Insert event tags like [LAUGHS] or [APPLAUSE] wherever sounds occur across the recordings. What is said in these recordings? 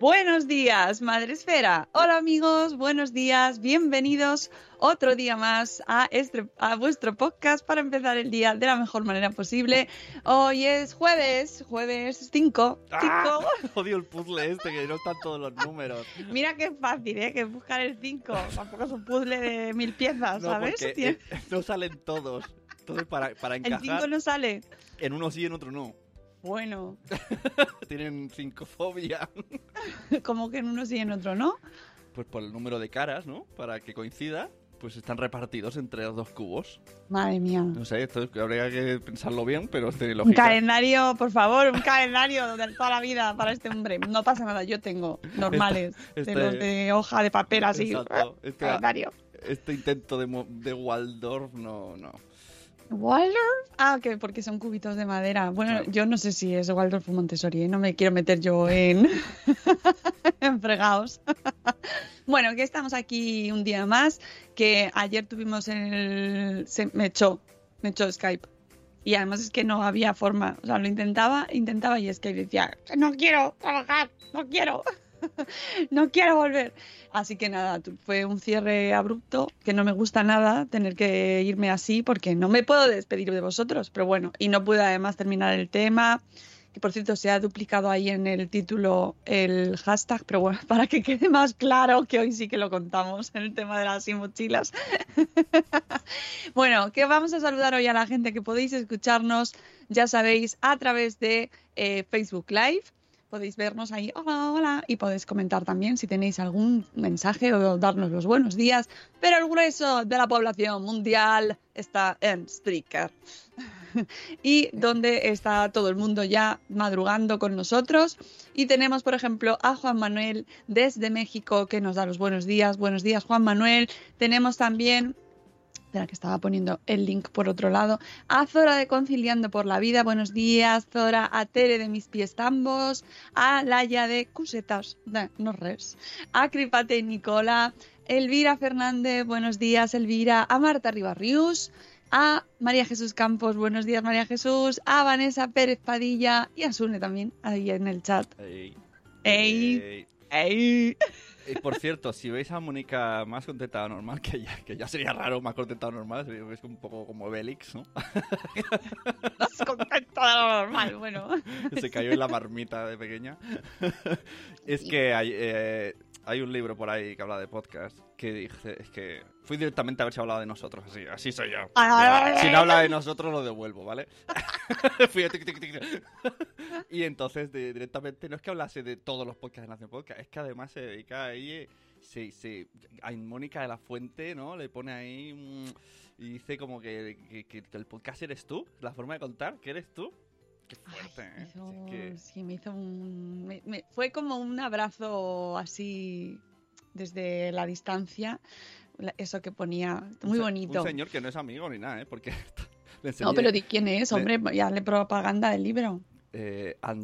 Buenos días, Madre Esfera. Hola amigos, buenos días, bienvenidos otro día más a, este, a vuestro podcast para empezar el día de la mejor manera posible. Hoy es jueves, jueves 5. ¡Ah! [LAUGHS] Odio el puzzle este, que no están todos los números. Mira qué fácil, ¿eh? Que buscar el 5. Tampoco es un puzzle de mil piezas, No, ¿sabes? porque, eh, no salen todos. Entonces, para, para El encajar, 5 no sale. en uno sí en otro no. Bueno, [LAUGHS] Tienen cincofobia. [LAUGHS] como que en uno sí y en otro no. Pues por el número de caras, ¿no? Para que coincida, pues están repartidos entre los dos cubos. Madre mía. No sé, esto es que habría que pensarlo bien, pero tiene Un lógica. calendario, por favor, un calendario de toda la vida para este hombre. No pasa nada, yo tengo normales, Este- de los de hoja de papel así. Exacto, este- Calendario. Este intento de, de Waldorf, no, no. ¿Waldorf? Ah, que porque son cubitos de madera. Bueno, Claro. yo no sé si es Waldorf o Montessori, ¿eh? no me quiero meter yo en, [LAUGHS] en fregados. bueno, que estamos aquí un día más, que ayer tuvimos el... Se me echó, me echó Skype. Y además es que no había forma, o sea, lo intentaba, intentaba y Skype decía, no quiero trabajar, no quiero. [LAUGHS] no quiero volver. Así que nada, fue un cierre abrupto que no me gusta nada tener que irme así porque no me puedo despedir de vosotros. Pero bueno, y no pude además terminar el tema. Que por cierto se ha duplicado ahí en el título el hashtag, pero bueno, [LAUGHS] para que quede más claro que hoy sí que lo contamos en el tema de las y mochilas. [LAUGHS] Bueno, que vamos a saludar hoy a la gente que podéis escucharnos, ya sabéis, a través de eh, Facebook Live. Podéis vernos ahí, hola, hola, y podéis comentar también si tenéis algún mensaje o darnos los buenos días. Pero el grueso de la población mundial está en Spreaker. [LAUGHS] y donde está todo el mundo ya madrugando con nosotros. Y tenemos, por ejemplo, a Juan Manuel desde México que nos da los buenos días. Buenos días, Juan Manuel. Tenemos también Espera, que estaba poniendo el link por otro lado. A Zora de Conciliando por la Vida, buenos días. Zora, a Tere de Mis Pies Tambos. A Laia de Cusetas, de no res. A Cripate y Nicola. Elvira Fernández, buenos días, Elvira. A Marta Ribarrius. A María Jesús Campos, buenos días, María Jesús. A Vanessa Pérez Padilla. Y a Sune también, ahí en el chat. Ey. ¡Ey! Ey. ¡Ey! Eh, por cierto, si veis a Mónica más contenta normal, que ya, que ya sería raro más contenta normal, es un poco como Bélix, ¿no? [LAUGHS] Más contenta normal, bueno. Se cayó en la marmita de pequeña. [LAUGHS] es que hay, eh, hay un libro por ahí que habla de podcast que dice, es que fui directamente a ver si hablaba de nosotros, así, así soy yo. Si no habla de nosotros lo devuelvo, ¿vale? [LAUGHS] Fui a tic, tic, tic. [LAUGHS] y entonces de- directamente no es que hablase de todos los podcasts de Nación Podcast, es que además se dedica ahí, se, se, a Mónica de la Fuente, ¿no? Le pone ahí mm, y dice como que, que- que- que el podcast eres tú, la forma de contar, que eres tú. Qué fuerte, ¿eh? Hizo- Es que- Sí, me hizo un... me- me- fue como un abrazo así desde la distancia, eso que ponía, muy un bonito. Un señor que no es amigo ni nada, ¿eh? Porque [LAUGHS] le No, enseñé- pero di quién es, le- hombre, ya le propaganda del libro. eh, [LAUGHS] An-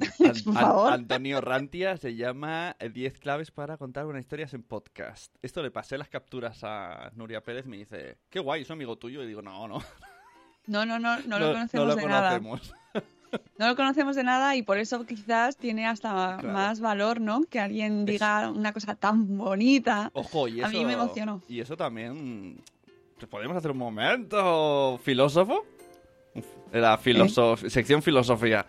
An-. Antonio Rantia se llama eh, 10 claves para contar una historia en podcast. Esto le pasé las capturas a Nuria Pérez, me dice, qué guay, es un amigo tuyo. Y digo, no, no. No, no, no, no [LAUGHS] lo conocemos lo de nada. [LAUGHS] No lo conocemos de nada y por eso quizás tiene hasta Claro. más valor, ¿no? Que alguien diga una cosa tan bonita. Ojo, y eso, A mí me emocionó. Y eso también... ¿Podemos hacer un momento filósofo? Era filosof- sección filosofía.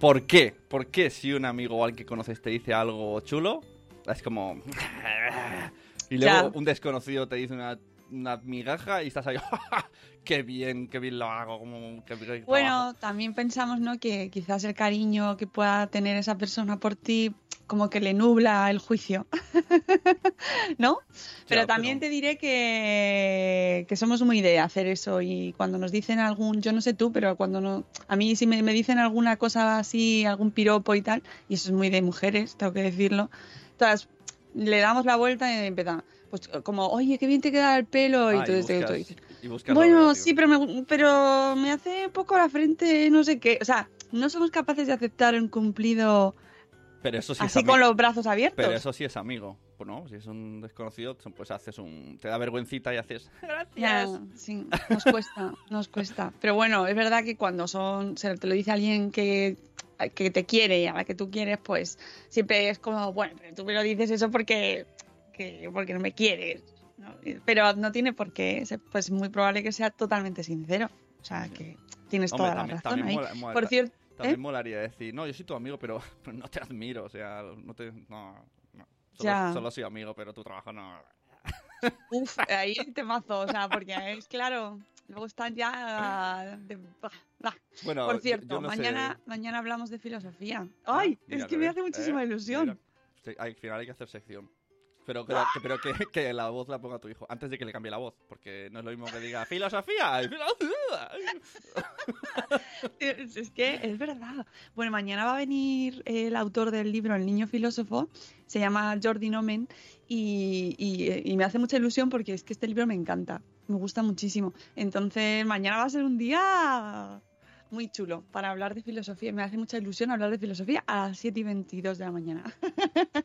¿Por qué? ¿Por qué si un amigo o alguien que conoces te dice algo chulo, es como... [LAUGHS] Y luego Ya. un desconocido te dice una, una migaja y estás ahí... [LAUGHS] ¡Qué bien, qué bien lo hago! Como, qué bien trabajo". Bueno, también pensamos, ¿no? Que quizás el cariño que pueda tener esa persona por ti como que le nubla el juicio, [LAUGHS] ¿no? Pero Ya, también te diré que, que somos muy de hacer eso y cuando nos dicen algún, yo no sé tú, pero cuando no, a mí si me, me dicen alguna cosa así, algún piropo y tal, y eso es muy de mujeres, tengo que decirlo, todas le damos la vuelta y empezamos, pues como, oye, qué bien te queda el pelo, y Ah, buscas- dices, y bueno, sí, pero me, pero me hace un poco la frente, no sé qué. O sea, no somos capaces de aceptar un cumplido Pero eso sí es así con los brazos abiertos. Pero eso sí es amigo. Pues no, si es un desconocido, pues haces un... Te da vergüencita y haces... [LAUGHS] Ya, sí, nos cuesta, nos cuesta. Pero bueno, es verdad que cuando son, se te lo dice alguien que, que te quiere y a la que tú quieres, pues siempre es como, bueno, pero tú me lo dices eso porque, que, porque no me quieres. ¿no? Pero no tiene por qué, pues es muy probable que sea totalmente sincero. O sea, que tienes Hombre, toda la también- razón también ahí. mola- mola- por cierto, También ¿eh? molaría decir, no, yo soy tu amigo, pero, pero [LAUGHS] no te admiro, o sea, no te... No, no. Solo, Ya. solo soy amigo, pero tu trabajo no... [LAUGHS] Uf, ahí te mazo, o sea, porque es claro, luego están ya de-. Bueno, Por yo- cierto, yo no sé- mañana, mañana hablamos de filosofía. Ay, Mira, es que ¿lo me ves? hace muchísima ¿Eh? ilusión. Mira. Al final hay que hacer sección. Pero, [LAUGHS] que, la- voz la ponga tu hijo, antes de que le cambie la voz, porque no es lo mismo que diga filosofía. y filosofía". [LAUGHS] Es, que es verdad. Bueno, mañana va a venir el autor del libro El niño filósofo, se llama Jordi Nomen, y- y me hace mucha ilusión porque es que este libro me encanta, me gusta muchísimo. Entonces, mañana va a ser un día muy chulo para hablar de filosofía. Me hace mucha ilusión hablar de filosofía a las 7 y 22 de la mañana. [LAUGHS]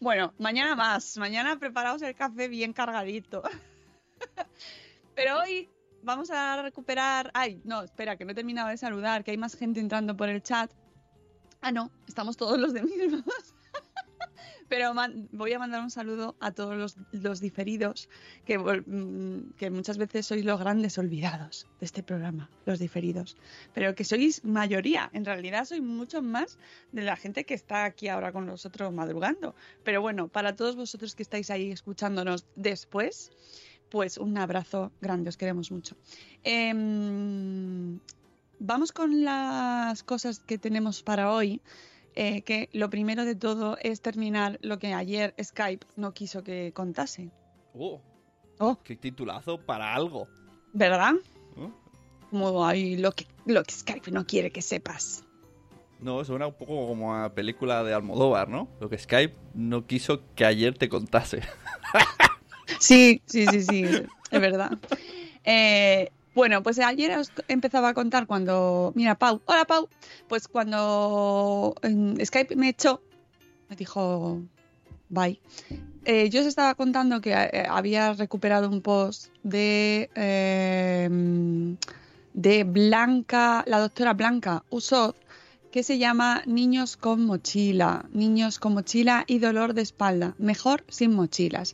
bueno, mañana más. Mañana preparaos el café bien cargadito. [LAUGHS] Pero hoy vamos a recuperar. Ay, no, espera, que no he terminado de saludar, que hay más gente entrando por el chat. Ah, no, estamos todos los de mismos. Pero voy a mandar un saludo a todos los, diferidos, mm, que muchas veces sois los grandes olvidados de este programa, los diferidos. Pero que sois mayoría, en realidad sois muchos más de la gente que está aquí ahora con nosotros madrugando. Pero bueno, para todos vosotros que estáis ahí escuchándonos después, pues un abrazo grande, os queremos mucho. Em, vamos con las cosas que tenemos para hoy. Eh, que lo primero de todo es terminar lo que ayer Skype no quiso que contase. Oh, Oh. qué titulazo para algo. ¿Verdad? ¿no? Como hay lo que, lo que Skype no quiere que sepas. No, suena un poco como a película de Almodóvar, ¿no? Lo que Skype no quiso que ayer te contase. [LAUGHS] Sí, sí, sí, sí, es verdad. Eh, bueno, pues ayer os empezaba a contar cuando. Mira, Pau. Hola, Pau. Pues cuando Skype me echó, me dijo bye. Eh, yo os estaba contando que eh, había recuperado un post de. eh, de Blanca, la doctora Blanca Usoz, que se llama Niños con mochila. Niños con mochila y dolor de espalda. Mejor sin mochilas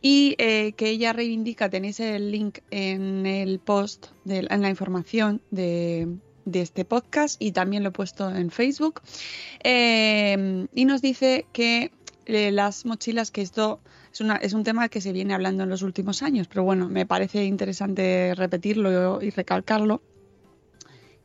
y eh, que ella reivindica, tenéis el link en el post, en la información de, este podcast y también lo he puesto en Facebook. Eh, y nos dice que eh, las mochilas, que esto es, una, es un tema que se viene hablando en los últimos años, pero bueno, me parece interesante repetirlo y recalcarlo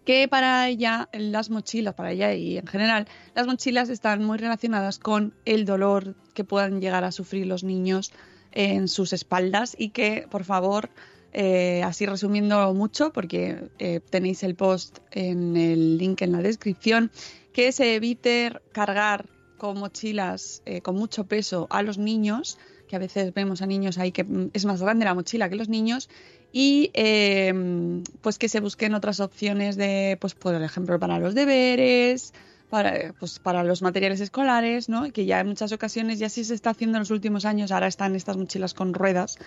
que para ella las mochilas, para ella y en general, las mochilas están muy relacionadas con el dolor que puedan llegar a sufrir los niños en sus espaldas y que, por favor, eh, así resumiendo mucho, porque eh, tenéis el post en el link en la descripción, que se evite cargar con mochilas eh, con mucho peso a los niños, que a veces vemos a niños ahí que mm, es más grande la mochila que los niños, y eh, pues que se busquen otras opciones de, pues por ejemplo, para los deberes, para, pues, para los materiales escolares, ¿no? Que ya en muchas ocasiones ya sí se está haciendo en los últimos años, ahora están estas mochilas con ruedas,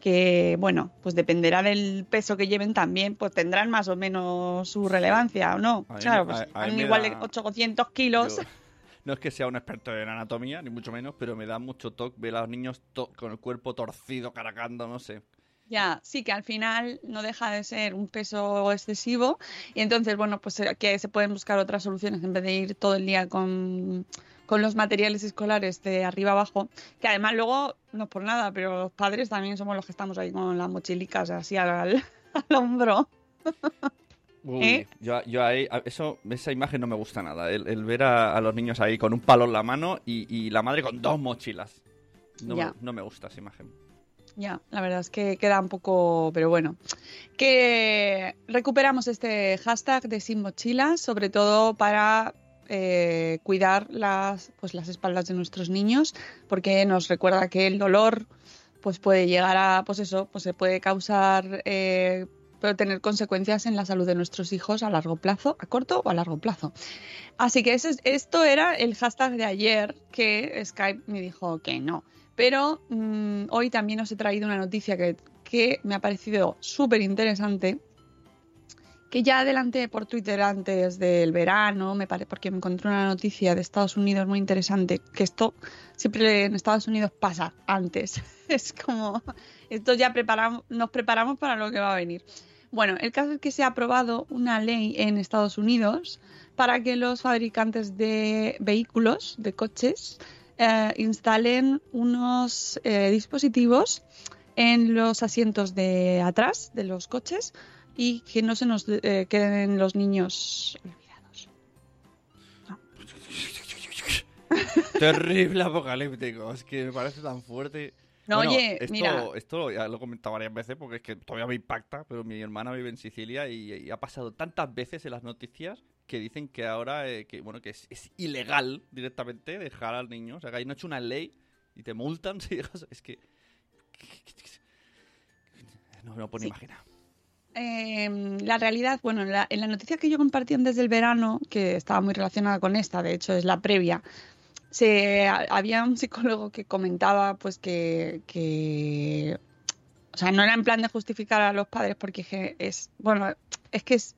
que bueno, pues dependerá del peso que lleven también, pues tendrán más o menos su relevancia o no. Mí claro, pues a- a mí han me igual da- de 800 kilos. Yo- no es que sea un experto en anatomía, ni mucho menos, pero me da mucho toque ver a los niños to- con el cuerpo torcido, cargando, no sé. Ya, sí que al final no deja de ser un peso excesivo y entonces, bueno, pues eh, que se pueden buscar otras soluciones en vez de ir todo el día con, con los materiales escolares de arriba abajo, que además luego, no es por nada, pero los padres también somos los que estamos ahí con las mochilicas así al, al [LAUGHS] hombro. [LAUGHS] Uy, ¿Eh? yo, yo ahí, eso, esa imagen no me gusta nada. El, el ver a, a los niños ahí con un palo en la mano y, y la madre con dos mochilas. No, me, no me gusta esa imagen. Ya, la verdad es que queda un poco, pero bueno, que recuperamos este hashtag de sin mochilas, sobre todo para eh, cuidar las, pues, las espaldas de nuestros niños, porque nos recuerda que el dolor pues puede llegar a, pues eso, pues se puede causar, eh, puede tener consecuencias en la salud de nuestros hijos a largo plazo, a corto o a largo plazo. Así que ese es- esto era el hashtag de ayer que Skype me dijo que no. Pero mm, hoy también os he traído una noticia que, que me ha parecido súper interesante, que ya adelanté por Twitter antes del verano, me pare- porque me encontré una noticia de Estados Unidos muy interesante, que esto siempre en Estados Unidos pasa antes. [LAUGHS] Es como, esto ya preparamos, nos preparamos para lo que va a venir. Bueno, el caso es que se ha aprobado una ley en Estados Unidos para que los fabricantes de vehículos, de coches, eh, instalen unos eh, dispositivos en los asientos de atrás de los coches y que no se nos eh, queden los niños olvidados. [LAUGHS] Terrible apocalíptico. Es que me parece tan fuerte. No, Bueno, oye, esto, mira. Esto ya lo he comentado varias veces porque es que todavía me impacta, pero mi hermana vive en Sicilia y, y ha pasado tantas veces en las noticias que dicen que ahora eh, que bueno que es, es ilegal directamente dejar al niño. O sea, que ahí no ha hecho una ley y te multan [LAUGHS] si dejas. Es que. No me lo puedo Sí. imaginar. Eh, la realidad, bueno, en la, en la noticia que yo compartí antes del verano, que estaba muy relacionada con esta, de hecho es la previa, se, a- había un psicólogo que comentaba pues que, que, o sea, no era en plan de justificar a los padres porque es, bueno, es que es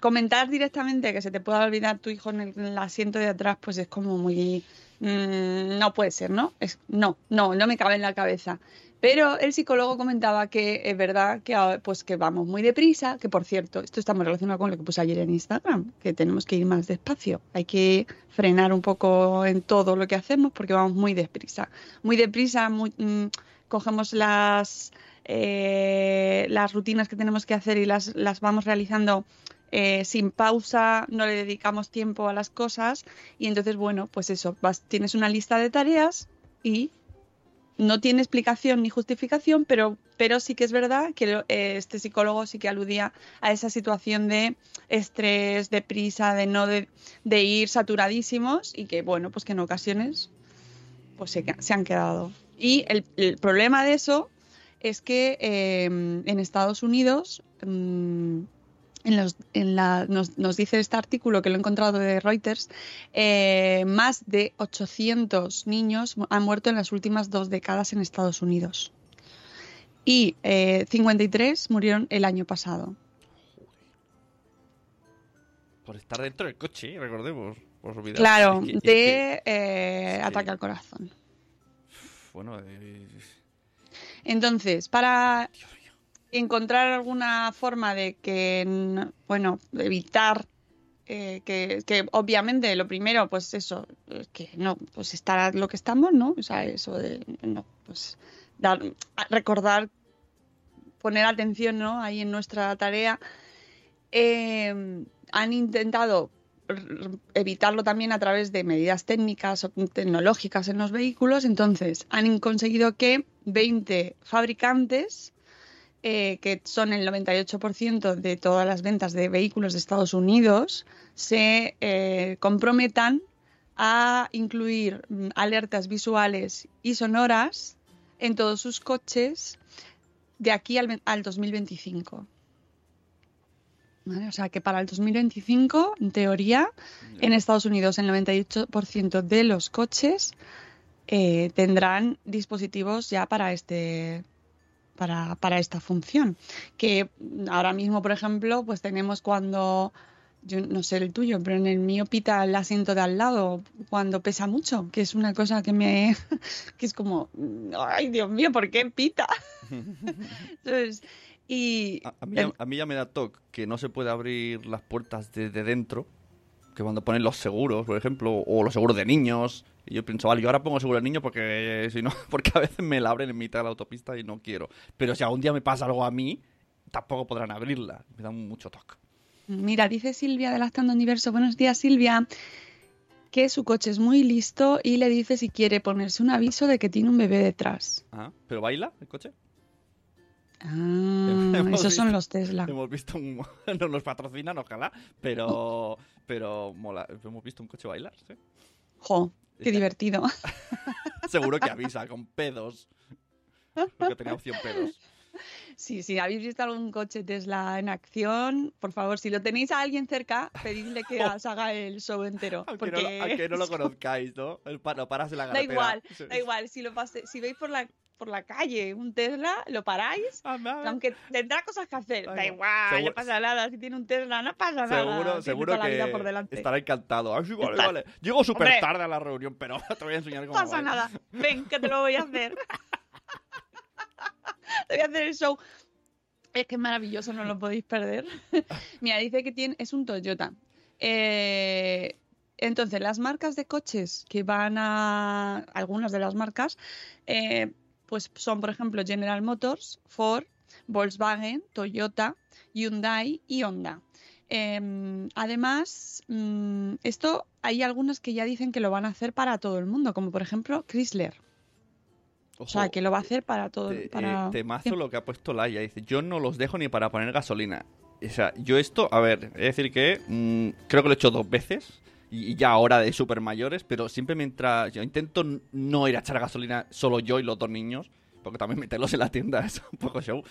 comentar directamente que se te pueda olvidar tu hijo en el, en el asiento de atrás, pues es como muy, mm, no puede ser, ¿no? Es, no, no, no me cabe en la cabeza. Pero el psicólogo comentaba que es verdad que, ah, pues, que vamos muy deprisa, que por cierto, esto está muy relacionado con lo que puse ayer en Instagram, que tenemos que ir más despacio, hay que frenar un poco en todo lo que hacemos porque vamos muy deprisa. Muy deprisa, mm, cogemos las, eh, las rutinas que tenemos que hacer y las, las vamos realizando eh, sin pausa, no le dedicamos tiempo a las cosas y entonces, bueno, pues eso, vas, tienes una lista de tareas y no tiene explicación ni justificación, pero, pero sí que es verdad que eh, este psicólogo sí que aludía a esa situación de estrés, de prisa, de no de, ir saturadísimos y que bueno, pues que en ocasiones pues se, han quedado. Y el, el problema de eso es que eh, en Estados Unidos mm, en los- en la- nos, nos dice este artículo que lo he encontrado de Reuters, eh, más de 800 niños han muerto en las últimas dos décadas en Estados Unidos. Y eh, 53 murieron el año pasado. Por estar dentro del coche, recordemos. Por olvidar. Claro, Es que- es de eh, sí. ataque al corazón. bueno, eh, Entonces, para encontrar alguna forma de que, bueno, evitar eh, que, obviamente lo primero, pues eso, eh, que no, pues estar lo que estamos, ¿no? O sea, eso de, no, pues dar, recordar, poner atención, ¿no? Ahí en nuestra tarea. Eh, han intentado evitarlo también a través de medidas técnicas o tecnológicas en los vehículos. Entonces, han conseguido que 20 fabricantes, eh, que son el 98% de todas las ventas de vehículos de Estados Unidos, se eh, comprometan a incluir mm, alertas visuales y sonoras en todos sus coches de aquí al, ve- al 2025. ¿vale? O sea que para el 2025, en teoría, en Estados Unidos el 98% de los coches eh, tendrán dispositivos ya para este para, para esta función. Que ahora mismo, por ejemplo, pues tenemos cuando yo no sé el tuyo, pero en el mío pita el asiento de al lado cuando pesa mucho, que es una cosa que me [LAUGHS] que es como ay Dios mío, ¿por qué pita? [LAUGHS] Entonces, y A, a mí, a mí ya me da toque que no se puede abrir las puertas desde dentro. Que cuando ponen los seguros, por ejemplo, o los seguros de niños. Y yo pienso, vale, yo ahora pongo seguro de niños porque si no, [LAUGHS] porque a veces me la abren en mitad de la autopista y no quiero. Pero si algún día me pasa algo a mí, tampoco podrán abrirla. Me da mucho toque. Mira, dice Silvia de Lactando Universo, buenos días Silvia, que su coche es muy listo y le dice si quiere ponerse un aviso de que tiene un bebé detrás. Ajá. ¿Pero baila el coche? Ah, [LAUGHS] esos son los Tesla. Hemos visto un... [LAUGHS] no nos patrocinan, ojalá, pero... Pero mola. Hemos visto un coche bailar, sí. Jo, qué divertido. [LAUGHS] Seguro que avisa, con pedos. Porque tenía opción pedos. Sí, si habéis visto algún coche Tesla en acción, por favor, si lo tenéis a alguien cerca, pedidle que os haga el show entero. Aunque, porque no, lo- aunque no lo conozcáis, ¿no? El paras en la Da igual, Sí. da igual. Si lo pase, si veis por la por la calle un Tesla, lo paráis, aunque tendrá cosas que hacer. Da igual, Seguro- no pasa nada. Si tiene un Tesla, no pasa nada. Seguro, toda la vida que por delante. estará encantado. Ah, sí, vale, Está- vale. Llego súper tarde a la reunión, pero [LAUGHS] te voy a enseñar No cómo pasa va. nada. Ven, que te lo voy a hacer. [LAUGHS] [LAUGHS] te voy a hacer el show. Es que es maravilloso, no lo podéis perder. Mira, dice que tiene, es un Toyota. Eh, entonces, las marcas de coches que van a. Algunas de las marcas, eh, pues son, por ejemplo, General Motors, Ford, Volkswagen, Toyota, Hyundai y Honda. Eh, además, mm, esto hay algunas que ya dicen que lo van a hacer para todo el mundo, como por ejemplo Chrysler. O sea, que lo va a hacer para todo. te- para... eh, temazo lo que ha puesto Laia. Dice, yo no los dejo ni para poner gasolina. O sea, yo esto, a ver, es decir que mm, creo que lo he hecho dos veces. Y ya ahora de super mayores, pero siempre mientras yo intento no ir a echar gasolina solo yo y los dos niños, porque también meterlos en la tienda [LAUGHS] es un poco show.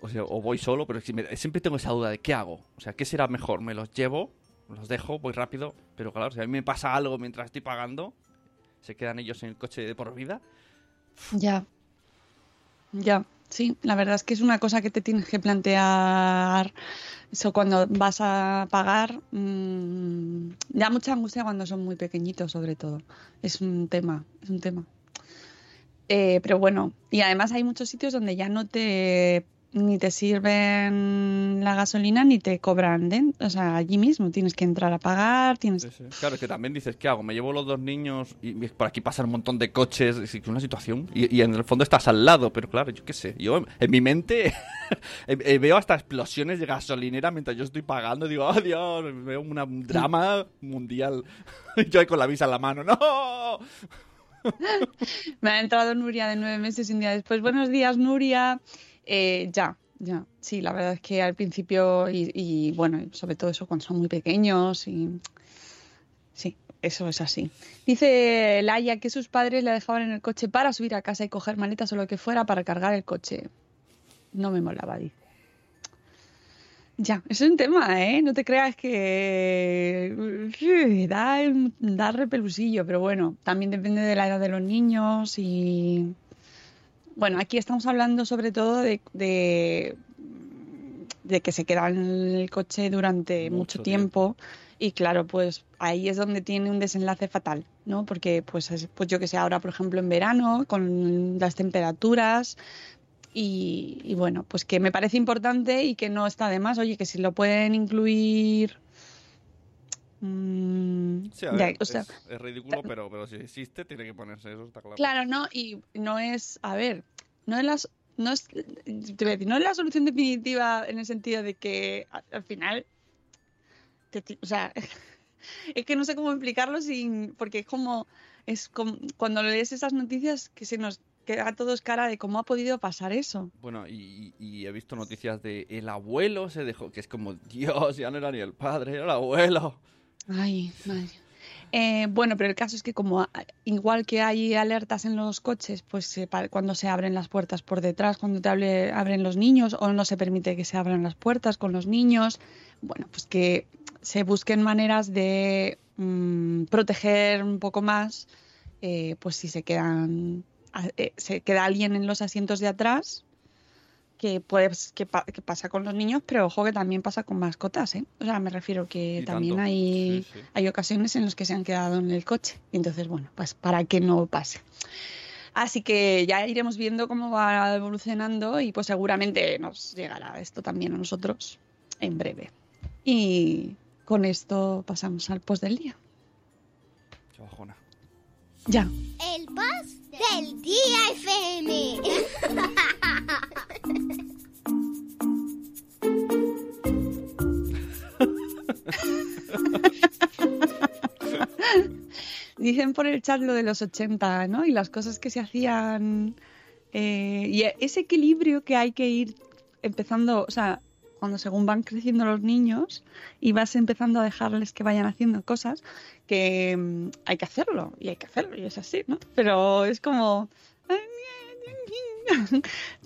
O sea, o voy solo, pero siempre tengo esa duda de qué hago. O sea, ¿qué será mejor? ¿Me los llevo? ¿Los dejo? ¿Voy rápido? Pero claro, si a mí me pasa algo mientras estoy pagando, se quedan ellos en el coche de por vida. Ya. Ya, sí, la verdad es que es una cosa que te tienes que plantear. Eso cuando vas a pagar, mm, da mucha angustia cuando son muy pequeñitos, sobre todo. Es un tema, es un tema. Eh, pero bueno, y además hay muchos sitios donde ya no te ni te sirven la gasolina ni te cobran, den- o sea, allí mismo tienes que entrar a pagar, tienes Claro, es que también dices, ¿qué hago? Me llevo los dos niños y por aquí pasan un montón de coches, es una situación. Y, y en el fondo estás al lado, pero claro, yo qué sé. Yo en, mi mente [LAUGHS] veo hasta explosiones de gasolinera mientras yo estoy pagando. Digo, oh Dios, veo una- un drama mundial. [LAUGHS] yo ahí con la visa en la mano, ¡no! [LAUGHS] Me ha entrado Nuria de nueve meses y un día después. Buenos días, Nuria. Eh, ya, ya. Sí, la verdad es que al principio y, bueno, sobre todo eso cuando son muy pequeños y sí, eso es así. Dice Laia que sus padres le dejaban en el coche para subir a casa y coger maletas o lo que fuera para cargar el coche. No me molaba, dice. Ya, es un tema, ¿eh? No te creas que da, da repelusillo, pero bueno, también depende de la edad de los niños y... Bueno, aquí estamos hablando sobre todo de, de, de que se quedan en el coche durante mucho, tiempo. y claro, pues ahí es donde tiene un desenlace fatal, ¿no? Porque pues, es- pues yo que sé, ahora por ejemplo en verano con las temperaturas y, y bueno, pues que me parece importante y que no está de más, oye, que si lo pueden incluir... mm, Sí, a ya, ver, o sea, es, es ridículo, pero, pero si existe, tiene que ponerse eso, está claro. Claro, no, y no es, a ver, no es las, no es, te voy a decir, no es la solución definitiva en el sentido de que al final, te o sea, [LAUGHS] es que no sé cómo explicarlo sin, porque es como, es como, cuando lees esas noticias que se nos queda a todos cara de cómo ha podido pasar eso. Bueno, y, y- y he visto noticias de el abuelo se dejó, que es como, [LAUGHS] Dios, ya no era ni el padre, era el abuelo. Ay. Eh, bueno, pero el caso es que como igual que hay alertas en los coches, pues cuando se abren las puertas por detrás, cuando te abren los niños o no se permite que se abran las puertas con los niños, bueno, pues que se busquen maneras de mm, proteger un poco más, eh, pues si se quedan, eh, se queda alguien en los asientos de atrás, que, pues, que, pa- que pasa con los niños, pero ojo que también pasa con mascotas, ¿eh? O sea, me refiero que Y también tanto. hay, Sí, sí. hay ocasiones en las que se han quedado en el coche. Entonces, bueno, pues para que no pase. Así que ya iremos viendo cómo va evolucionando y pues seguramente nos llegará esto también a nosotros en breve. Y con esto pasamos al post del día. Qué bajona. Ya. El post del día FM. Dicen por el chat lo de los 80, ¿no? Y las cosas que se hacían. eh, y ese equilibrio que hay que ir empezando, o sea, cuando según van creciendo los niños y vas empezando a dejarles que vayan haciendo cosas, que mm, hay que hacerlo, y hay que hacerlo, y es así, ¿no? Pero es como. [LAUGHS]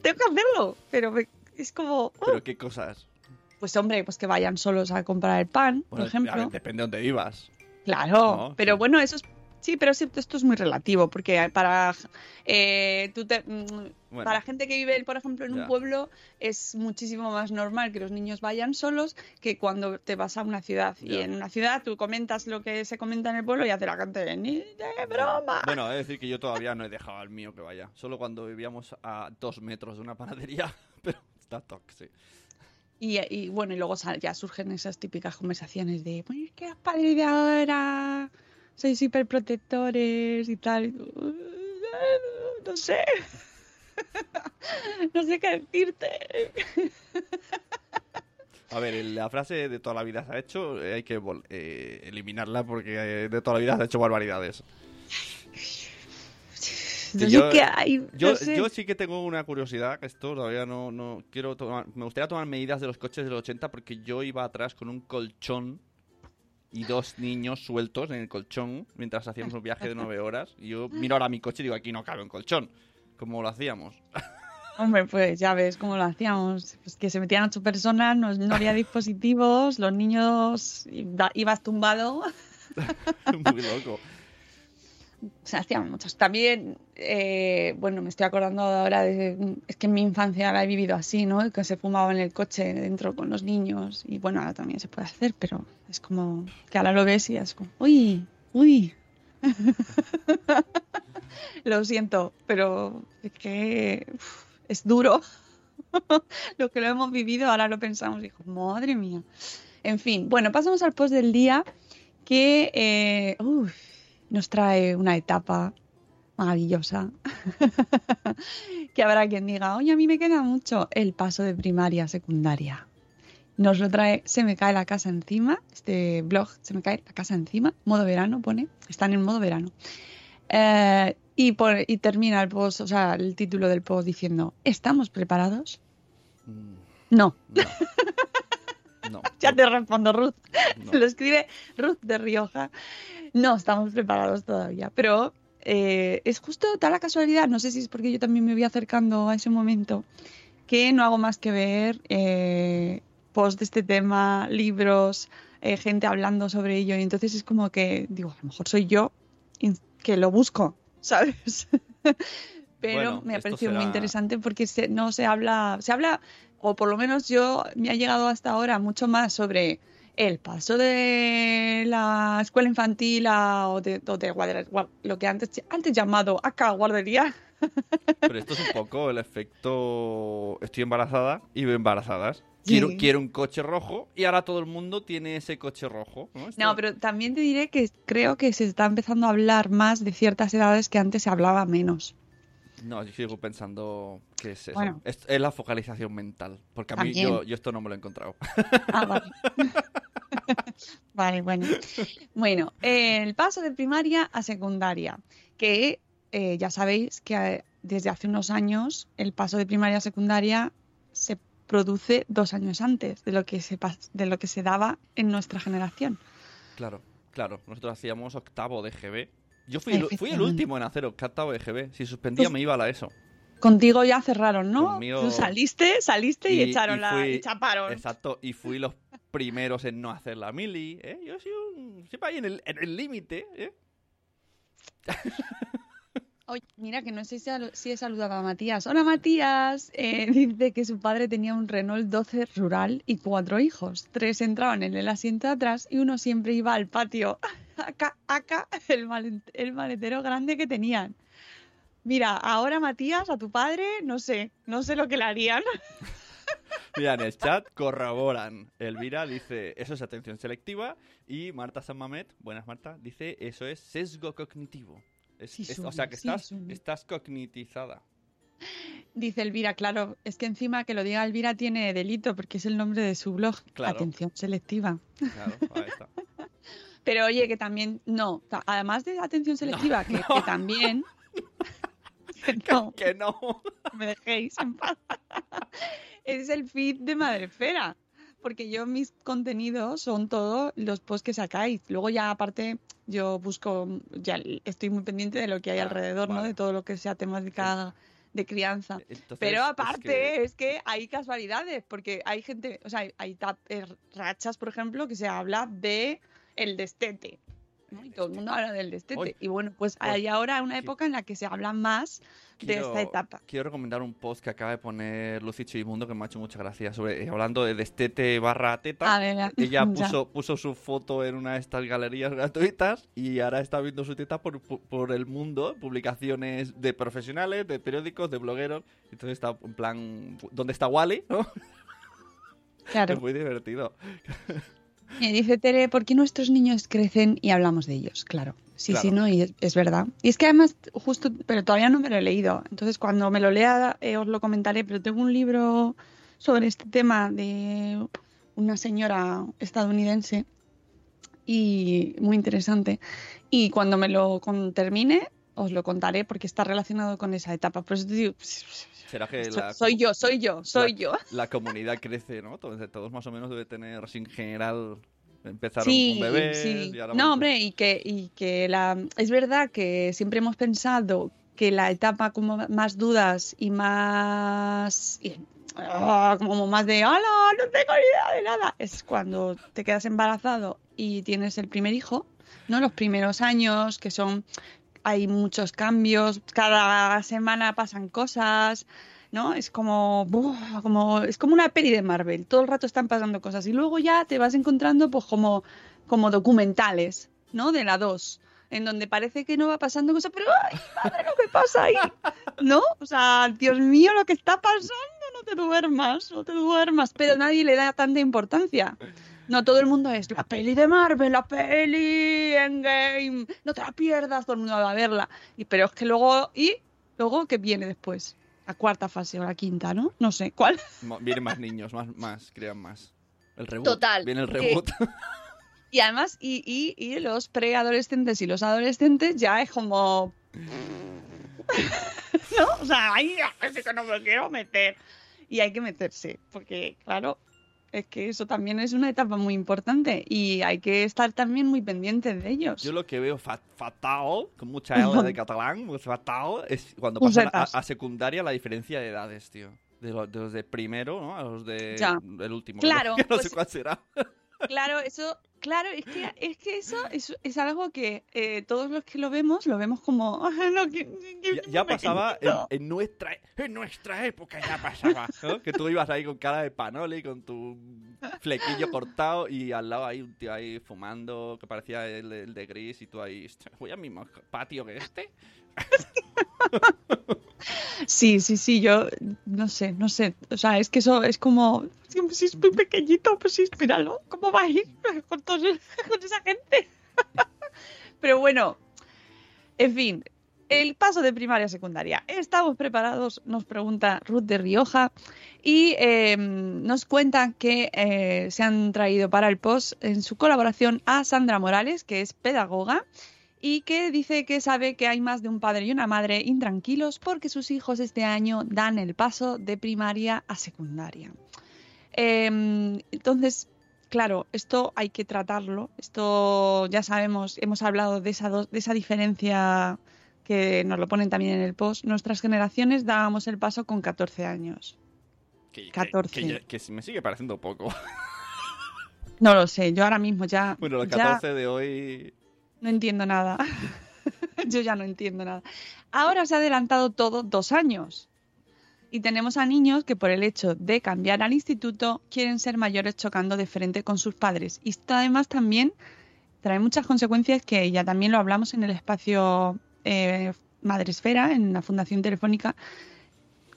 Tengo que hacerlo, pero me- es como. Pero qué cosas. Pues hombre, pues que vayan solos a comprar el pan, por ejemplo. ver, depende de dónde vivas. Claro, No, pero sí. bueno, eso es. Sí, pero esto es muy relativo, porque para eh, tú te- mm, Bueno. para gente que vive, por ejemplo, en un pueblo, es muchísimo más normal que los niños vayan solos que cuando te vas a una ciudad. Y en una ciudad tú comentas lo que se comenta en el pueblo y hace la gente ni de broma. Bueno, es decir que yo todavía no he dejado al mío que vaya. Solo cuando vivíamos a dos metros de una panadería. [LAUGHS] Pero está toxic. Y, y, bueno, y luego ya surgen esas típicas conversaciones de, pues los padres de ahora sois hiperprotectores y tal. No sé. [LAUGHS] no sé qué decirte. A ver, la frase de toda la vida se ha hecho, eh, hay que eh, eliminarla porque eh, de toda la vida se ha hecho barbaridades. No sé yo- qué hay. Yo, sé. yo sí que tengo una curiosidad, que esto todavía no, no quiero tomar, me gustaría tomar medidas de los coches del 80 porque yo iba atrás con un colchón y dos niños sueltos en el colchón mientras hacíamos un viaje de nueve [LAUGHS] horas. Y yo miro ahora mi coche y digo, aquí no cabe un colchón. ¿Cómo lo hacíamos? [LAUGHS] Hombre, pues ya ves cómo lo hacíamos. Pues que se metían ocho personas, no, no había dispositivos, los niños iba- ibas tumbado. [LAUGHS] Muy loco. Se hacían muchas. También, eh, bueno, me estoy acordando ahora de. Es que en mi infancia la he vivido así, ¿no? Que se fumaba en el coche dentro con los niños. Y bueno, ahora también se puede hacer, pero es como. Que ahora lo ves y es como. ¡Uy! ¡Uy! [LAUGHS] lo siento, pero es que. es duro. [LAUGHS] lo que lo hemos vivido, ahora lo pensamos y digo, madre mía. En fin, bueno, pasamos al post del día que eh, nos trae una etapa maravillosa. [LAUGHS] que habrá quien diga, oye, a mí me queda mucho el paso de primaria a secundaria. Nos lo trae Se me cae la casa encima, este blog Se me cae la casa encima, modo verano pone, están en modo verano. Eh, y, pone- y termina el post, o sea, el título del post diciendo, ¿estamos preparados? No. No. [LAUGHS] [LAUGHS] ya te respondo, Ruth. No. Lo escribe Ruth de Rioja. No estamos preparados todavía, pero eh, es justo da la casualidad, no sé si es porque yo también me voy acercando a ese momento, que no hago más que ver eh, post de este tema, libros, eh, gente hablando sobre ello, y entonces es como que digo, a lo mejor soy yo que lo busco, ¿sabes? [LAUGHS] Pero Bueno, me ha parecido muy interesante porque se- no se habla, se habla, o por lo menos yo me ha llegado hasta ahora mucho más sobre el paso de la escuela infantil a, o de, o de guardería- gua- lo que antes, antes llamado acá guardería. Pero esto es un poco el efecto estoy embarazada y veo embarazadas. Quiero, Sí. quiero un coche rojo y ahora todo el mundo tiene ese coche rojo. ¿no? Esto- No, pero también te diré que creo que se está empezando a hablar más de ciertas edades que antes se hablaba menos. No, yo sigo pensando que es eso. Bueno. es, es la focalización mental. Porque a mí yo, yo esto no me lo he encontrado. Ah, vale. [LAUGHS] vale, bueno. Bueno, el paso de primaria a secundaria, que eh, ya sabéis que eh, desde hace unos años el paso de primaria a secundaria se produce dos años antes de lo que se, pas- de lo que se daba en nuestra generación. Claro. Claro, nosotros hacíamos octavo de GB. Yo fui, el, fui el último en hacer octavo de GB. Si suspendía Pues- me iba a la ESO. Contigo ya cerraron, ¿no? Conmigo- Tú saliste, saliste y, Y- echaron y la. y chaparon. Exacto, y fui los primeros en no hacer la mili. ¿eh? Yo soy un... Siempre ahí en el límite. ¿eh? [LAUGHS] Oye, mira que no sé si he saludado a Matías. Hola Matías. [LAUGHS] Eh, dice que su padre tenía un Renault 12 rural y cuatro hijos. Tres entraban en el asiento de atrás y uno siempre iba al patio. [LAUGHS] Acá, acá, el, male- el maletero grande que tenían. Mira, ahora Matías, a tu padre, no sé, no sé lo que le harían. [LAUGHS] Mira, en el chat corroboran. Elvira dice, eso es atención selectiva. Y Marta Samamet, buenas Marta, dice, eso es sesgo cognitivo. Es- Sí, es- o sea que sí, estás, estás cognitizada. Dice Elvira, claro, es que encima que lo diga Elvira tiene delito porque es el nombre de su blog. Claro. Atención selectiva. Claro, ahí está. [LAUGHS] Pero oye, que también, no, además de atención selectiva, que, que también... [LAUGHS] que [LAUGHS] no, Que no. me dejéis en paz. es el feed de Madrefera. Porque yo mis contenidos son todos los posts que sacáis. Luego ya aparte yo busco, ya estoy muy pendiente de lo que hay alrededor, ¿no? De todo lo que sea temática de crianza. Entonces, Pero es aparte que- es que... hay casualidades, porque hay gente, o sea, hay, hay tap- eh, rachas, por ejemplo, que se habla de el destete. ¿no? Y todo el mundo habla del destete. Uy. y bueno, pues Pues, hay ahora una época en la que se habla más de esta etapa. Quiero recomendar un post que acaba de poner Lucy Chimundo que me ha hecho mucha gracia sobre eh, hablando de destete barra teta. A ver, Ella [LAUGHS] ya. puso, puso su foto en una de estas galerías gratuitas y ahora está viendo su teta por, por- por el mundo, publicaciones de profesionales, de periódicos, de blogueros. Entonces está en plan, ¿dónde está Wally? ¿no? Claro. Es muy divertido. [LAUGHS] Dice Tere, ¿por qué nuestros niños crecen y hablamos de ellos? Claro. Sí, sí, no, y es, es verdad. Y es que además, justo, pero todavía no me lo he leído. Entonces, cuando me lo lea, eh, os lo comentaré. Pero tengo un libro sobre este tema de una señora estadounidense y muy interesante. Y cuando me lo con- termine, os lo contaré porque está relacionado con esa etapa. Por eso te digo, Será que so- la, soy yo, soy yo, soy la- yo. la comunidad crece, ¿no? Entonces todos más o menos debe tener, en general, empezaron Sí, con bebés sí. y ahora No, hombre, y que, y que la, es verdad que siempre hemos pensado que la etapa como más dudas y más y- ah, como más de ¡Hala! No tengo idea de nada. Es cuando te quedas embarazado y tienes el primer hijo, ¿no? Los primeros años que son hay muchos cambios, cada semana pasan cosas, ¿no? Es como, como es como una peli de Marvel, todo el rato están pasando cosas y luego ya te vas encontrando pues como como documentales, ¿no? De la 2, en donde parece que no va pasando cosas, pero ¡ay, madre, lo que pasa ahí! ¿No? O sea, Dios mío, lo que está pasando, no te duermas, no te duermas, pero nadie le da tanta importancia. No, todo el mundo es la peli de Marvel, la peli Endgame, no te la pierdas, todo el mundo va a verla. Y, pero es que luego, ¿y luego qué viene después? La cuarta fase o la quinta, ¿no? No sé, ¿cuál? Vienen más niños, más, más, crean más. El reboot. Total, Viene el que- reboot. [LAUGHS] Y además, y, y, y los preadolescentes y los adolescentes ya es como... [LAUGHS] ¿No? O sea, ahí es que no me quiero meter. Y hay que meterse, porque claro, es que eso también es una etapa muy importante y hay que estar también muy pendientes de ellos. Yo lo que veo fa- fatal, con mucha [LAUGHS] L de catalán, fatal, es cuando pasan a, secundaria la diferencia de edades, tío. De, lo- de los de primero, ¿no? A los de Ya. el último. [LAUGHS] Claro, que no sé pues- cuál será. Claro, eso, claro, es que, es que eso es, es algo que eh, todos los que lo vemos, lo vemos como... "Ah, no, que- que- Ya, ya pasaba en, pequeñito". en nuestra en nuestra época ya pasaba, ¿no? Que tú ibas ahí con cara de panoli, con tu flequillo cortado y al lado hay un tío ahí fumando que parecía el, el de gris y tú ahí, "Hostia, voy al mismo patio que este. Sí, sí, sí, yo no sé, no sé. O sea, es que eso es como. Si es muy pequeñito, pues sí, míralo, ¿cómo va a ir con, todos- con esa gente? Pero bueno, en fin, el paso de primaria a secundaria. ¿Estamos preparados? Nos pregunta Ruth de Rioja. Y eh, nos cuenta que eh, se han traído para el post en su colaboración a Sandra Morales, que es pedagoga y que dice que sabe que hay más de un padre y una madre intranquilos porque sus hijos este año dan el paso de primaria a secundaria. Em, entonces, claro, esto hay que tratarlo. Esto ya sabemos, hemos hablado de esa, de esa diferencia que nos lo ponen también en el post. Nuestras generaciones dábamos el paso con 14 años. 14. Que, me sigue pareciendo poco. No lo sé, yo ahora mismo ya. Bueno, los 14 de hoy. No entiendo nada. [LAUGHS] yo ya no entiendo nada. Ahora se ha adelantado todo dos años. Y tenemos a niños que por el hecho de cambiar al instituto quieren ser mayores chocando de frente con sus padres. Y esto además también trae muchas consecuencias que ya también lo hablamos en el espacio eh, Madresfera, en la Fundación Telefónica,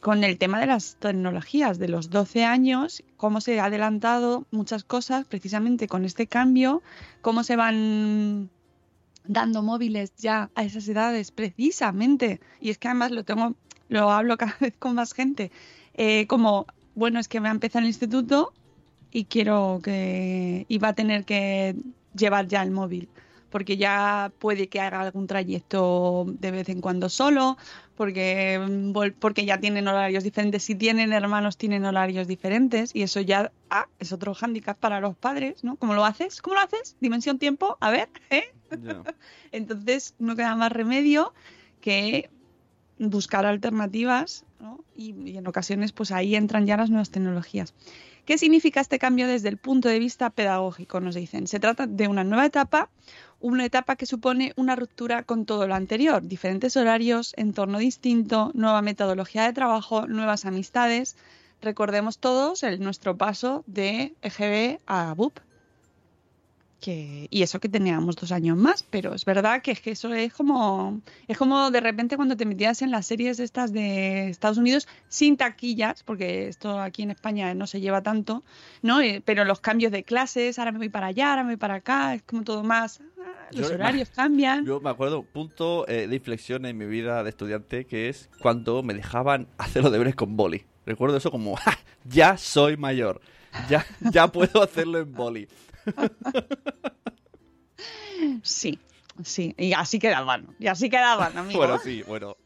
con el tema de las tecnologías de los 12 años, cómo se ha adelantado muchas cosas precisamente con este cambio, cómo se van dando móviles ya a esas edades precisamente. Y es que además lo tengo lo hablo cada [LAUGHS] vez con más gente, eh, como, bueno, es que me ha empezado el instituto y quiero que, iba a tener que llevar ya el móvil, porque ya puede que haga algún trayecto de vez en cuando solo, porque, porque ya tienen horarios diferentes. Si tienen hermanos, tienen horarios diferentes y eso ya ah, es otro hándicap para los padres, ¿no? ¿Cómo lo haces? ¿Cómo lo haces? Dimensión tiempo, a ver, ¿eh? [LAUGHS] Entonces no queda más remedio que buscar alternativas y, en ocasiones pues ahí entran ya las nuevas tecnologías. ¿Qué significa este cambio desde el punto de vista pedagógico? Nos dicen, se trata de una nueva etapa, una etapa que supone una ruptura con todo lo anterior, diferentes horarios, entorno distinto, nueva metodología de trabajo, nuevas amistades. Recordemos todos el, nuestro paso de EGB a BUP, y eso que teníamos dos años más, pero es verdad que es que eso es como es como de repente cuando te metías en las series estas de Estados Unidos sin taquillas, porque esto aquí en España no se lleva tanto, ¿no? Eh, pero los cambios de clases, ahora me voy para allá, ahora me voy para acá, es como todo más ah, los horarios cambian. Yo me acuerdo un punto eh, de inflexión en mi vida de estudiante que es cuando me dejaban [LAUGHS] hacer los deberes con boli. Recuerdo eso como, [LAUGHS] ya soy mayor, ya, ya puedo hacerlo en boli. Sí, sí, y así quedaban, y así quedaban, amigo. Bueno, sí, bueno.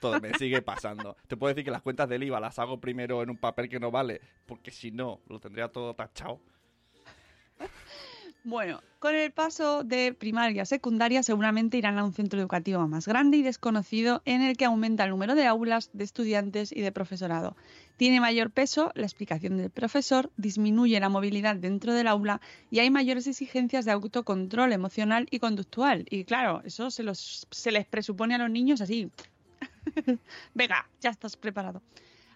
Todo me sigue pasando. Te puedo decir que las cuentas del IVA las hago primero en un papel que no vale, porque si no, lo tendría todo tachado. Bueno, con el paso de primaria a secundaria seguramente irán a un centro educativo más grande y desconocido en el que aumenta el número de aulas, de estudiantes y de profesorado. Tiene mayor peso la explicación del profesor, disminuye la movilidad dentro del aula y hay mayores exigencias de autocontrol emocional y conductual. Y claro, eso se, los, se les presupone a los niños así. [LAUGHS] Venga, ya estás preparado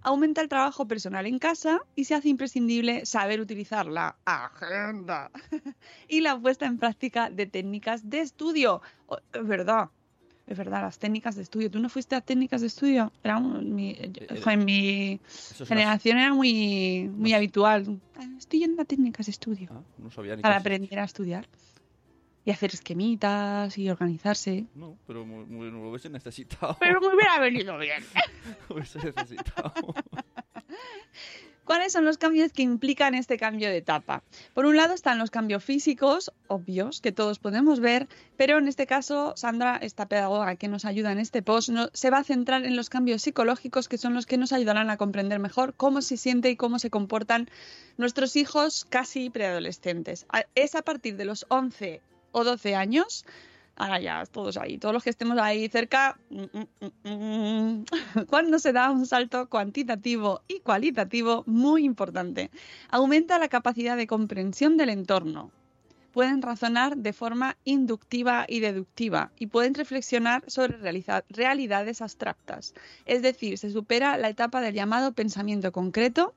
aumenta el trabajo personal en casa y se hace imprescindible saber utilizar la agenda [LAUGHS] y la puesta en práctica de técnicas de estudio. Es verdad, es verdad, las técnicas de estudio. ¿Tú no fuiste a técnicas de estudio? Era mi, eh, en mi generación era muy, muy habitual. Ah, estoy yendo a técnicas de estudio. Ah, para aprender a estudiar y hacer esquemitas y organizarse. No, pero muy, lo hubiese necesitado. Pero me hubiera [LAUGHS] venido bien. [LAUGHS] hubiese necesitado. ¿Cuáles son los cambios que implican este cambio de etapa? Por un lado están los cambios físicos, obvios, que todos podemos ver, pero en este caso, Sandra, esta pedagoga que nos ayuda en este post, no, se va a centrar en los cambios psicológicos que son los que nos ayudarán a comprender mejor cómo se siente y cómo se comportan nuestros hijos casi preadolescentes. Es a partir de los 11 o 12 años. Ahora ya, todos ahí, todos los que estemos ahí cerca, mm, mm, mm, [LAUGHS] cuando se da un salto cuantitativo y cualitativo muy importante. Aumenta la capacidad de comprensión del entorno, pueden razonar de forma inductiva y deductiva y pueden reflexionar sobre realidades abstractas. Es decir, se supera la etapa del llamado pensamiento concreto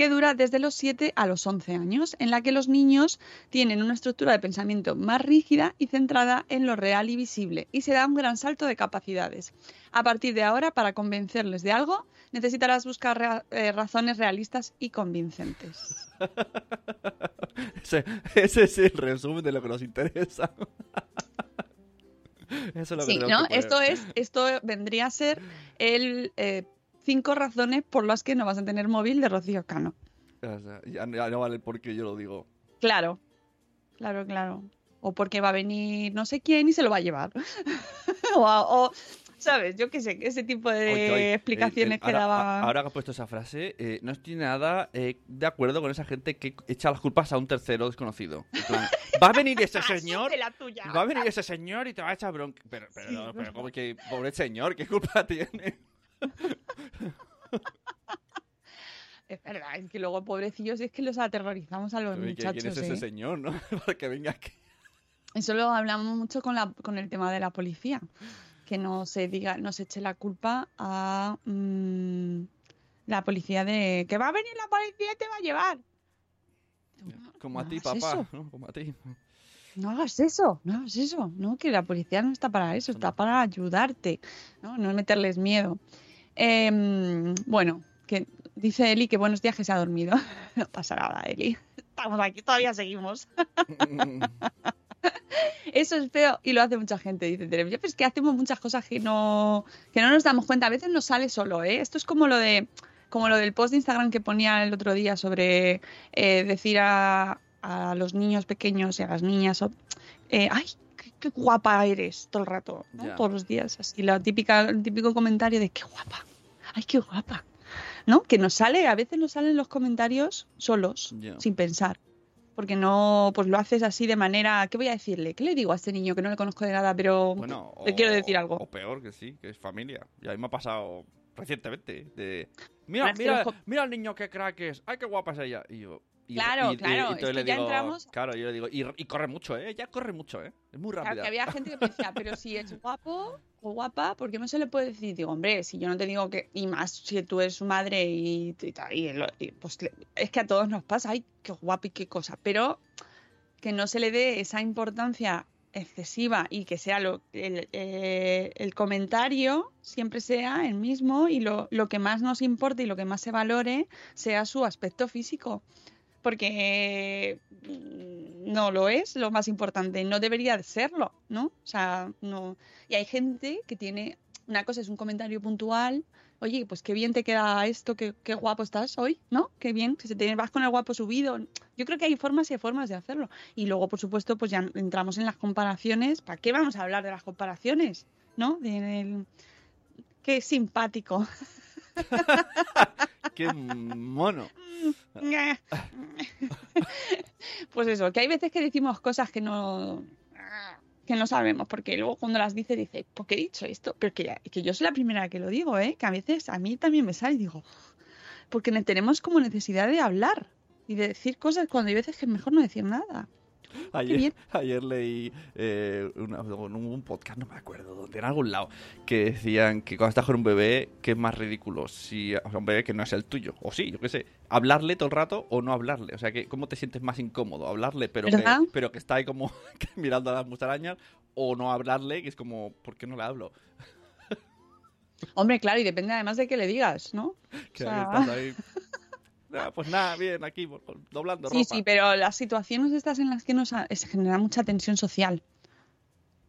que dura desde los 7 a los 11 años, en la que los niños tienen una estructura de pensamiento más rígida y centrada en lo real y visible, y se da un gran salto de capacidades. A partir de ahora, para convencerles de algo, necesitarás buscar eh, razones realistas y convincentes. [LAUGHS] ese, es el resumen de lo que nos interesa. [LAUGHS] Eso es lo que sí, ¿no? esto es, esto vendría a ser el eh, cinco razones por las que no vas a tener móvil de Rocío Cano. Ya, no vale porque yo lo digo. Claro, claro, claro. O porque va a venir no sé quién y se lo va a llevar. [LAUGHS] o, ¿Sabes? Yo qué sé, ese tipo de Oye, oye, explicaciones que ahora, daba. Ahora que has puesto esa frase, eh, no estoy nada eh, de acuerdo con esa gente que echa las culpas a un tercero desconocido. [LAUGHS] Va a venir ese señor. Va a venir ese señor y te va a echar bronca. Pero, pero, no, pero como que, pobre señor, ¿qué culpa [LAUGHS] tiene? Es verdad, es que luego, pobrecillos, es que los aterrorizamos a los ¿Quién muchachos. es ese ¿eh? señor, no? [LAUGHS] Para que venga aquí. Eso lo hablamos mucho con, la, con el tema de la policía. Que no se diga, no se eche la culpa a mm, la policía de que va a venir la policía y te va a llevar. Como a ti, papá. ¿no? Como a ti. No hagas eso, no hagas eso, no, que la policía no está para eso, está para ayudarte, no, no meterles miedo. Em, bueno, que dice Eli que buenos días que se ha dormido. [LAUGHS] No pasa nada, Eli. Estamos aquí, todavía seguimos. [LAUGHS] Eso es feo y lo hace mucha gente, dice Tere. Yo pues que hacemos muchas cosas que no, que no nos damos cuenta. A veces nos sale solo, ¿eh? Esto es como lo de como lo del post de Instagram que ponía el otro día sobre eh, decir a, los niños pequeños y a las niñas, eh, ay, qué, guapa eres todo el rato, ¿no? Ya. todos los días. Así, la típica, el típico comentario de qué guapa, ay, qué guapa. ¿No? Que nos sale, a veces nos salen los comentarios solos, sin pensar porque no pues lo haces así de manera ¿qué voy a decirle? ¿qué le digo a este niño que no le conozco de nada pero Bueno, le quiero decir algo? O peor que sí, que es familia. Y a mí me ha pasado recientemente. De, mira, mira, mira al niño que crack es. Ay, qué guapa es ella. Y yo. Y- Claro, y- claro, y es entonces que le ya digo, entramos- Claro, yo le digo. Y, corre mucho, ¿eh? Ya corre mucho, ¿eh? Es muy Claro, rápida. que había gente que decía, [LAUGHS] pero si es guapo o guapa, ¿por qué no se le puede decir? Digo, hombre, si yo no te digo que, y más si tú eres su madre y, pues es que a todos nos pasa, ay, qué guapo y qué cosa, pero que no se le dé esa importancia excesiva y que sea lo, el, eh, el comentario siempre sea el mismo y lo, lo que más nos importe y lo que más se valore sea su aspecto físico porque mm, no lo es lo más importante, no debería de serlo, ¿no? O sea, no. Y hay gente que tiene, una cosa es un comentario puntual, oye, pues qué bien te queda esto, qué, qué guapo estás hoy, ¿no? Qué bien, que se te vas con el guapo subido. Yo creo que hay formas y hay formas de hacerlo. Y luego, por supuesto, pues ya entramos en las comparaciones. ¿Para qué vamos a hablar de las comparaciones? ¿No? De, del- Qué simpático. [LAUGHS] Qué mono. [LAUGHS] Pues eso, que hay veces que decimos cosas que no que no sabemos, porque luego cuando las dice dice, ¿por qué he dicho esto? Pero que, que yo soy la primera que lo digo, ¿eh? Que a veces a mí también me sale y digo, porque ne- tenemos como necesidad de hablar y de decir cosas cuando hay veces que es mejor no decir nada. [LAUGHS] Ayer, leí eh, una- un, podcast, no me acuerdo dónde, en algún lado, que decían que cuando estás con un bebé, que es más ridículo si o sea, un bebé que no es el tuyo, o sí, yo qué sé, hablarle todo el rato o no hablarle. O sea, que ¿cómo te sientes más incómodo? Hablarle, pero, que, pero que está ahí como [LAUGHS] mirando a las musarañas, o no hablarle, que es como, ¿por qué no le hablo? [LAUGHS] Hombre, claro, y depende además de que le digas, ¿no? Que O sea- estás ahí. [LAUGHS] "Ah, pues nada, bien, aquí, doblando Sí, ropa. sí, pero las situaciones estas en las que nos ha- se genera mucha tensión social.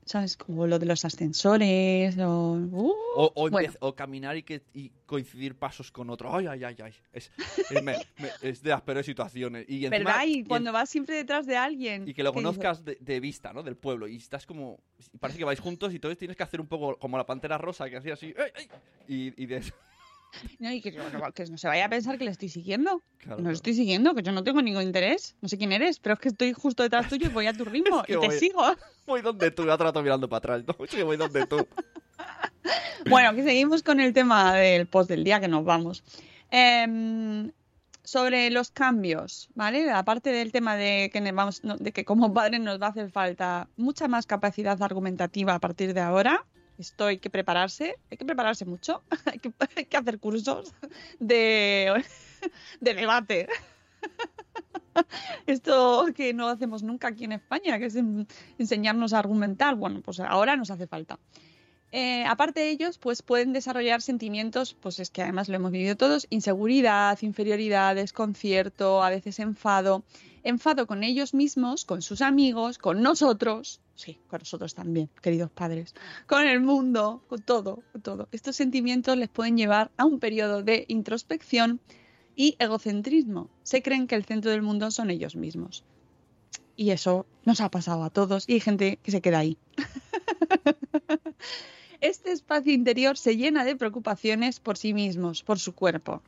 ¿Sabes? Como lo de los ascensores o... uh, O, o, bueno. empe- o caminar y, que, y coincidir pasos con otro. Ay, ay, ay, ay. Es, es, me- [LAUGHS] me- es de las peores situaciones. Y encima- ¿Verdad? Y cuando vas siempre detrás de alguien. y que lo conozcas de, de vista, ¿no? Del pueblo. Y estás como... Parece que vais juntos y entonces tienes que hacer un poco como la pantera rosa que hacía así... ¡ay, ay! Y, y de... No, y que, no- que no se vaya a pensar que le estoy siguiendo. Claro, no le estoy siguiendo, que yo no tengo ningún interés. No sé quién eres, pero es que estoy justo detrás tuyo y voy a tu [LAUGHS] ritmo que y te sigo. Voy donde tú, y otro rato mirando para atrás. No, es que voy donde tú. [LAUGHS] Bueno, que seguimos con el tema del post del día que nos vamos. Em, sobre los cambios, ¿vale? Aparte del tema de que, vamos, de que como padres nos va a hacer falta mucha más capacidad argumentativa a partir de ahora. Esto hay que prepararse, hay que prepararse mucho, [LAUGHS] hay que, hacer cursos de, [LAUGHS] de debate. [LAUGHS] Esto que no hacemos nunca aquí en España, que es en- enseñarnos a argumentar, bueno, pues ahora nos hace falta. Eh, aparte de ellos, pues pueden desarrollar sentimientos, pues es que además lo hemos vivido todos, inseguridad, inferioridad, desconcierto, a veces enfado, enfado con ellos mismos, con sus amigos, con nosotros, sí, con nosotros también, queridos padres, con el mundo, con todo, con todo. Estos sentimientos les pueden llevar a un periodo de introspección y egocentrismo. Se creen que el centro del mundo son ellos mismos. Y eso nos ha pasado a todos y hay gente que se queda ahí. [LAUGHS] Este espacio interior se llena de preocupaciones por sí mismos, por su cuerpo.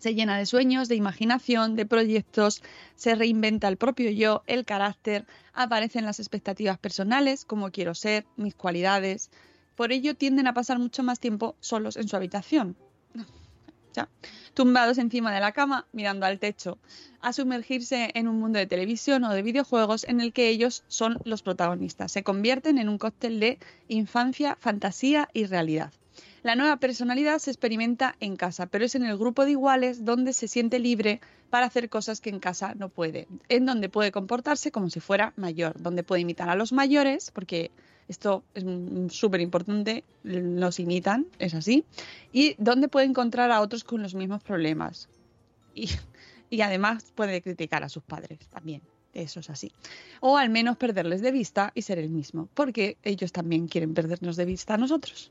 Se llena de sueños, de imaginación, de proyectos, se reinventa el propio yo, el carácter, aparecen las expectativas personales, como quiero ser, mis cualidades. Por ello tienden a pasar mucho más tiempo solos en su habitación. [LAUGHS] Ya. Tumbados encima de la cama, mirando al techo, a sumergirse en un mundo de televisión o de videojuegos en el que ellos son los protagonistas. Se convierten en un cóctel de infancia, fantasía y realidad. La nueva personalidad se experimenta en casa, pero es en el grupo de iguales donde se siente libre para hacer cosas que en casa no puede, en donde puede comportarse como si fuera mayor, donde puede imitar a los mayores, porque esto es súper importante, los imitan, es así, y donde puede encontrar a otros con los mismos problemas. Y, además puede criticar a sus padres también. Eso es así. O al menos perderles de vista y ser el mismo, porque ellos también quieren perdernos de vista a nosotros.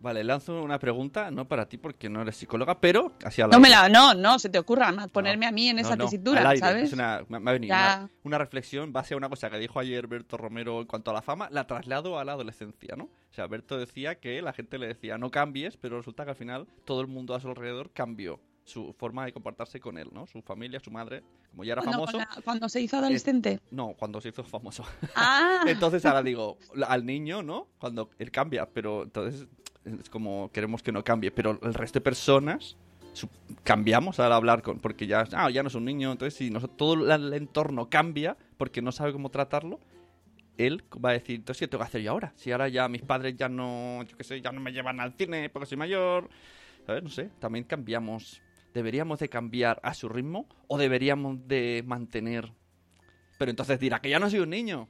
Vale, lanzo una pregunta, no para ti porque no eres psicóloga, pero así No me la, no, no, se te ocurra más ponerme a mí en esa tesitura, ¿sabes? Es una, me, ha venido una, una, reflexión base a una cosa que dijo ayer Berto Romero en cuanto a la fama, la traslado a la adolescencia, ¿no? O sea, Berto decía que la gente le decía no cambies, pero resulta que al final todo el mundo a su alrededor cambió su forma de comportarse con él, ¿no? Su familia, su madre, como ya era famoso. Cuando se hizo adolescente. no, cuando se hizo famoso. Ah. [LAUGHS] entonces ahora digo, al niño, ¿no? Cuando él cambia, pero entonces es como queremos que no cambie, pero el resto de personas cambiamos al hablar con, porque ya, ah, ya no es un niño, entonces si todo el entorno cambia porque no sabe cómo tratarlo, él va a decir, entonces, ¿qué tengo que hacer yo ahora? Si ahora ya mis padres ya no, yo qué sé, ya no me llevan al cine porque soy mayor, ¿sabes? No sé, también cambiamos. ¿Deberíamos de cambiar a su ritmo o deberíamos de mantener? Pero entonces dirá que ya no soy un niño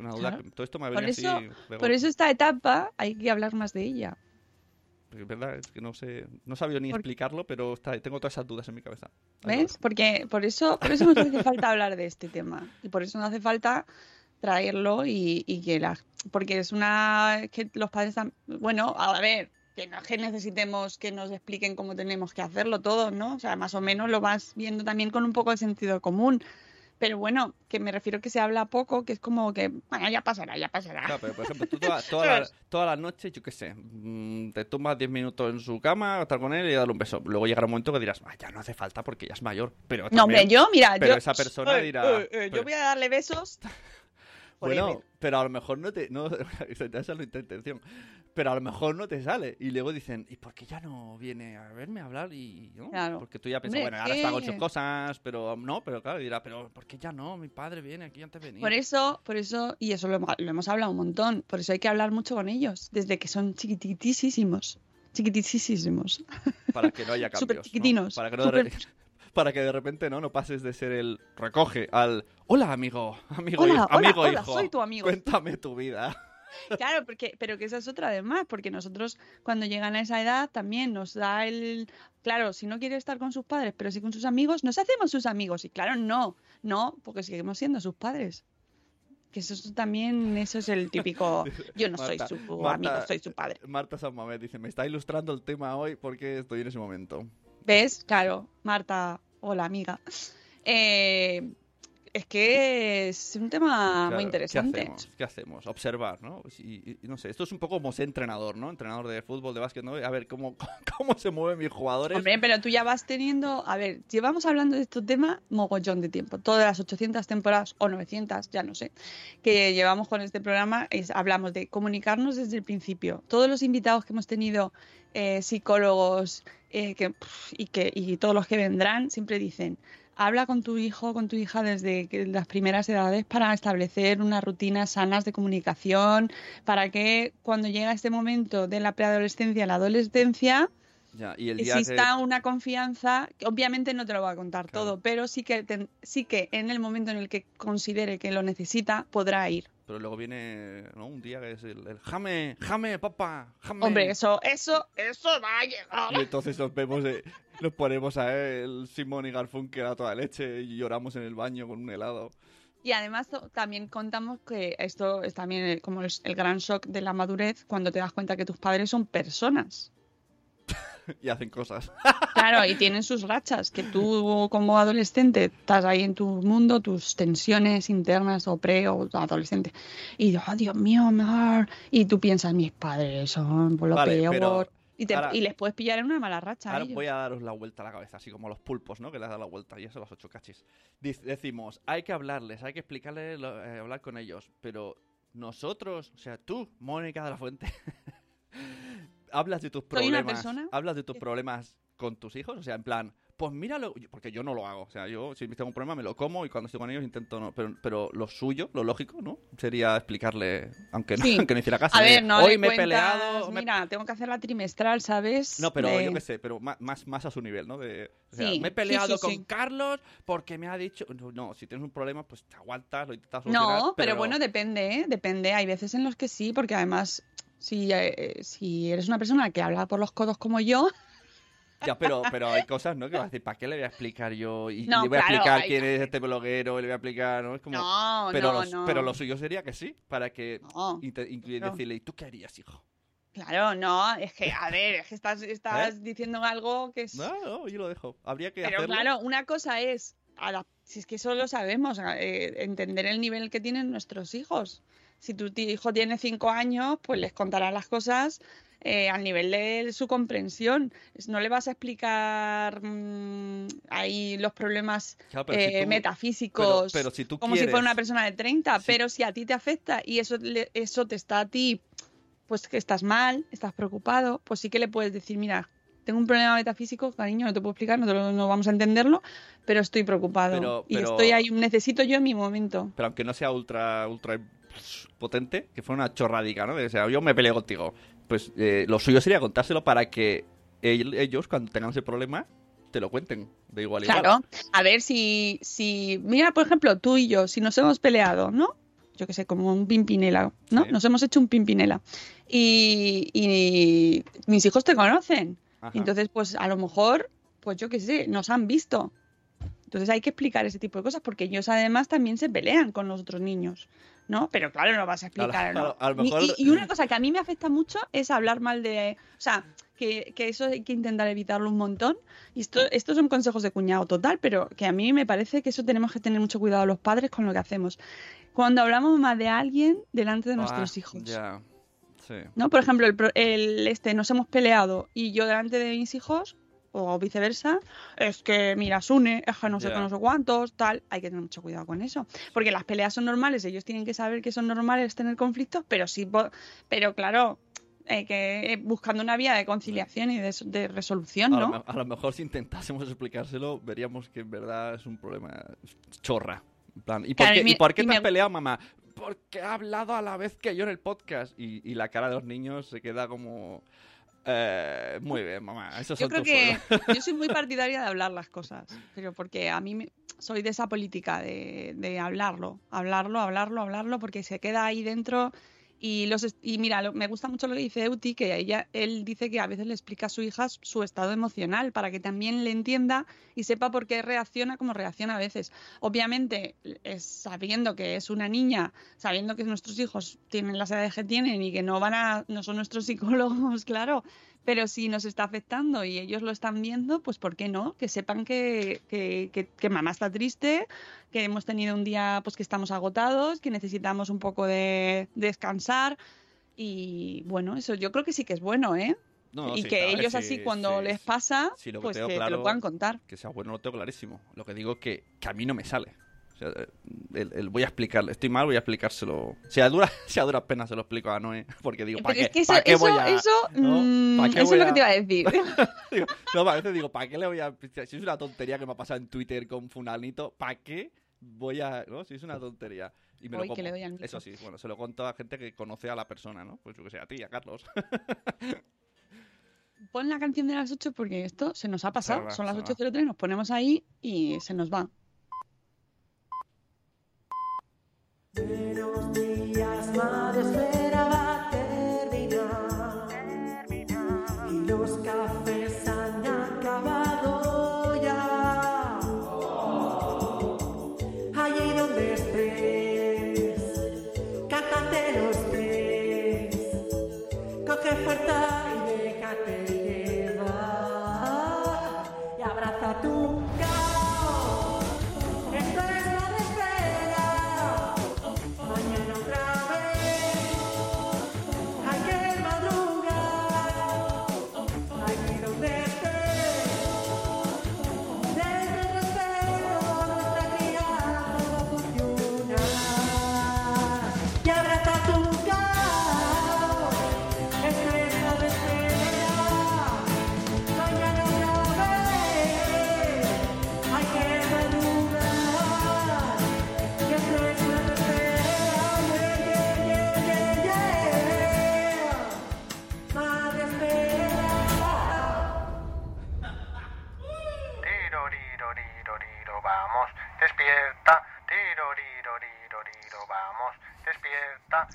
una duda. Todo esto me ha por eso, Por eso esta etapa hay que hablar más de ella. Es verdad, es que no sé, no sabía ni explicarlo, pero tengo todas esas dudas en mi cabeza. ¿Ves? Porque por eso, por eso nos hace falta hablar de este tema. Y por eso no hace falta traerlo y, que la, porque es una que los padres están, bueno, a ver, que no es que necesitemos que nos expliquen cómo tenemos que hacerlo todo, ¿no? O sea, más o menos lo vas viendo también con un poco de sentido común. Pero bueno, que me refiero que se habla poco, que es como que, bueno, ya pasará, ya pasará. Claro, pero por ejemplo, tú toda, [LAUGHS] toda, la, toda la, noche, yo qué sé, mm, te tumbas 10 minutos en su cama, estar con él y darle un beso. Luego llegará un momento que dirás, ah, ya no hace falta porque ya es mayor. Pero no, hombre, yo, mira, pero yo, esa persona dirá. yo voy a darle besos. [LAUGHS] Bueno, pero a lo mejor no te. No, esa es la intención. Pero a lo mejor no te sale. Y luego dicen, ¿y por qué ya no viene a verme a hablar? Y, ¿no? Porque tú ya piensas, bueno, ahora está con sus cosas, pero no, pero claro, dirá, pero ¿por qué ya no? Mi padre viene aquí antes venía. Por eso, por eso, y eso lo, lo hemos hablado un montón, por eso hay que hablar mucho con ellos, desde que son chiquititísimos. Para que no haya [LAUGHS] cambios. Chiquitinos. Para que no para que de repente no no pases de ser el recoge al hola amigo amigo hola, amigo hola, soy tu amigo cuéntame tu vida [LAUGHS] claro porque pero que esa es otra además porque nosotros cuando llegan a esa edad también nos da el claro si no quiere estar con sus padres pero sí con sus amigos nos hacemos sus amigos y claro no no porque seguimos siendo sus padres que eso también, eso es el típico, [LAUGHS] yo no soy su amigo, soy su padre. Marta San dice, me está ilustrando el tema hoy porque estoy en ese momento. ¿Ves? Claro, Marta, hola amiga. Eh, es que es un tema muy interesante. ¿qué hacemos? Observar, ¿no? Y, no sé, esto es un poco como ser entrenador, ¿no? Entrenador de fútbol, de básquet, ¿no? A ver cómo, [LAUGHS] cómo se mueven mis jugadores. Hombre, pero tú ya vas teniendo. A ver, llevamos hablando de este tema mogollón de tiempo. Todas las 800 temporadas o 900, ya no sé, que llevamos con este programa, es, hablamos de comunicarnos desde el principio. Todos los invitados que hemos tenido, eh, psicólogos eh, que, y, que, y todos los que vendrán, siempre dicen habla con tu hijo, con tu hija desde las primeras edades para establecer unas rutinas sanas de comunicación, para que cuando llega este momento de la preadolescencia, la adolescencia, exista una confianza, obviamente no te lo voy a contar todo, pero sí que, sí que en el momento en el que considere que lo necesita, podrá ir pero luego viene un día que es el, jame, jame, papá, jame. Hombre, eso, eso, eso va a llegar. Y entonces nos vemos, nos ponemos a él, Simón y Garfunkel a toda leche y lloramos en el baño con un helado. Y además también contamos que esto es también como el, gran shock de la madurez cuando te das cuenta que tus padres son personas. [LAUGHS] y hacen cosas. Claro, y tienen sus rachas, que tú como adolescente estás ahí en tu mundo, tus tensiones internas o pre o adolescente. Y oh, Dios mío, amor. Y tú piensas, mis padres son por lo Vale, peor. pero Y, te- ahora- y les puedes pillar en una mala racha. a Ahora ellos. voy a daros la vuelta a la cabeza, así como los pulpos, ¿no? Que les da la vuelta y eso los ocho cachis. Decimos, hay que hablarles, hay que explicarles, eh, hablar con ellos, pero nosotros, o sea, tú, Mónica de la Fuente, [LAUGHS] hablas de tus problemas, hablas de tus problemas con tus hijos, o sea, en plan, pues míralo, porque yo no lo hago, o sea, yo si tengo un problema me lo como y cuando estoy con ellos intento no, pero, pero lo suyo, lo lógico, ¿no? Sería explicarle, aunque no, Sí. aunque no hiciera caso, A ver, no hoy me he peleado, me- Mira, tengo que hacer la trimestral, ¿sabes? no, pero De- yo qué sé, pero más, más a su nivel, ¿no? De, o sea, Sí, me he peleado sí, con. Carlos porque me ha dicho... No, no, si tienes un problema, pues te aguantas, lo intentas solucionar. No, pero, bueno, depende, ¿eh? Depende. Hay veces en los que sí, porque además, si, eh, si eres una persona que habla por los codos como yo, [LAUGHS] Ya, pero, pero hay cosas, ¿no? Que vas a decir, ¿para qué le voy a explicar yo? Y, No, le voy a claro, explicar hay- quién es este bloguero, y le voy a explicar, ¿no? Es como... No, pero, no, no. pero lo suyo sería que sí, para que... Claro. decirle, ¿y tú qué harías, hijo? claro, no, es que, a ver, es que estás, estás ¿Eh? diciendo algo que es... No, no, yo lo dejo. Habría que Pero hacerlo. claro, una cosa es, adap- si es que eso lo sabemos, eh, entender el nivel que tienen nuestros hijos. Si tu hijo tiene cinco años, pues les contarás las cosas eh, al nivel de su comprensión. No le vas a explicar mm, ahí los problemas Claro, pero si eh, tú- metafísicos pero- pero si tú como si fuera una persona de 30, Sí. pero si a ti te afecta y eso, le- eso te está a ti, pues que estás mal, estás preocupado, pues sí que le puedes decir, mira, tengo un problema metafísico, cariño, no te puedo explicar, no, te lo- no vamos a entenderlo, pero estoy preocupado. Pero- y estoy ahí, necesito yo mi momento. pero aunque no sea ultra ultra potente, que fue una chorradica, ¿no? De, o sea, yo me peleo contigo. Pues eh, lo suyo sería contárselo para que el- ellos, cuando tengan ese problema, te lo cuenten de igual a igual. Claro, a ver si, si, mira, por ejemplo, tú y yo, si nos hemos peleado, ¿no? Yo que sé, como un pimpinela, ¿no? Sí. Nos hemos hecho un pimpinela. Y, y mis hijos te conocen. Ajá. Entonces, pues a lo mejor, pues yo qué sé, nos han visto. Entonces hay que explicar ese tipo de cosas porque ellos además también se pelean con los otros niños, ¿no? Pero claro, no vas a explicar. Claro, ¿no? a lo Ni- mejor- Y, y una cosa que a mí me afecta mucho es hablar mal de... O sea, que, que eso hay que intentar evitarlo un montón. Y esto, estos son consejos de cuñado total, pero que a mí me parece que eso tenemos que tener mucho cuidado los padres con lo que hacemos. Cuando hablamos mal de alguien delante de nuestros Ah, hijos. Ya. Sí. ¿no? Por ejemplo, el, el, este, nos hemos peleado y yo delante de mis hijos, o viceversa, es que, mira, Sune, es que no sé Ya. qué, no sé cuántos, tal, hay que tener mucho cuidado con eso. Porque las peleas son normales, ellos tienen que saber que son normales tener conflictos, pero sí, pero claro, eh, que eh, buscando una vía de conciliación y de, de resolución, A, lo, ¿no? a lo mejor si intentásemos explicárselo, veríamos que en verdad es un problema chorra. En plan, ¿y por qué, y me- ¿y por qué y te has peleado, mamá? Porque ha hablado a la vez que yo en el podcast. Y, y la cara de los niños se queda como... eh, muy bien, mamá. Esos Yo son creo tus que [LAUGHS] yo soy muy partidaria de hablar las cosas, pero porque a mí me- soy de esa política de, de hablarlo, hablarlo, hablarlo, hablarlo, porque se queda ahí dentro y los y mira, lo- me gusta mucho lo que dice Euti, que ella él dice que a veces le explica a su hija su estado emocional para que también le entienda y sepa por qué reacciona como reacciona a veces. Obviamente, es sabiendo que es una niña, sabiendo que nuestros hijos tienen las edades que tienen y que no van a no son nuestros psicólogos, [LAUGHS] claro, pero si nos está afectando y ellos lo están viendo, pues ¿por qué no? Que sepan que, que, que- que mamá está triste, que hemos tenido un día pues que estamos agotados, que necesitamos un poco de descansar y bueno, eso yo creo que sí que es bueno, ¿eh? No, y sí, que ellos sí, así cuando sí, les pasa, pues que te lo puedan contar. Que sea bueno, lo tengo clarísimo. Lo que digo que, que a mí no me sale. Sea, el, el voy a explicarle. Estoy mal, voy a explicárselo. Si a duras [LAUGHS] si a duras penas se lo explico a Noé. Porque digo, ¿para qué, es que eso, ¿para qué eso, voy a...? eso, ¿no? mm, ¿Para qué eso es lo que te iba a decir. [LAUGHS] [LAUGHS] Digo, no, a veces digo, ¿para qué le voy a...? Si es una tontería que me ha pasado en Twitter con Funalito, ¿para qué voy a...? ¿no? Si es una tontería. Y me lo que como. le doy al micro. Eso sí, bueno, se lo cuento a gente que conoce a la persona, ¿no? Pues yo que sé, a ti, a Carlos. Pon la canción de las 8 porque esto se nos ha pasado. Son las se va. 8.03, nos ponemos ahí y se nos va. Buenos días, madre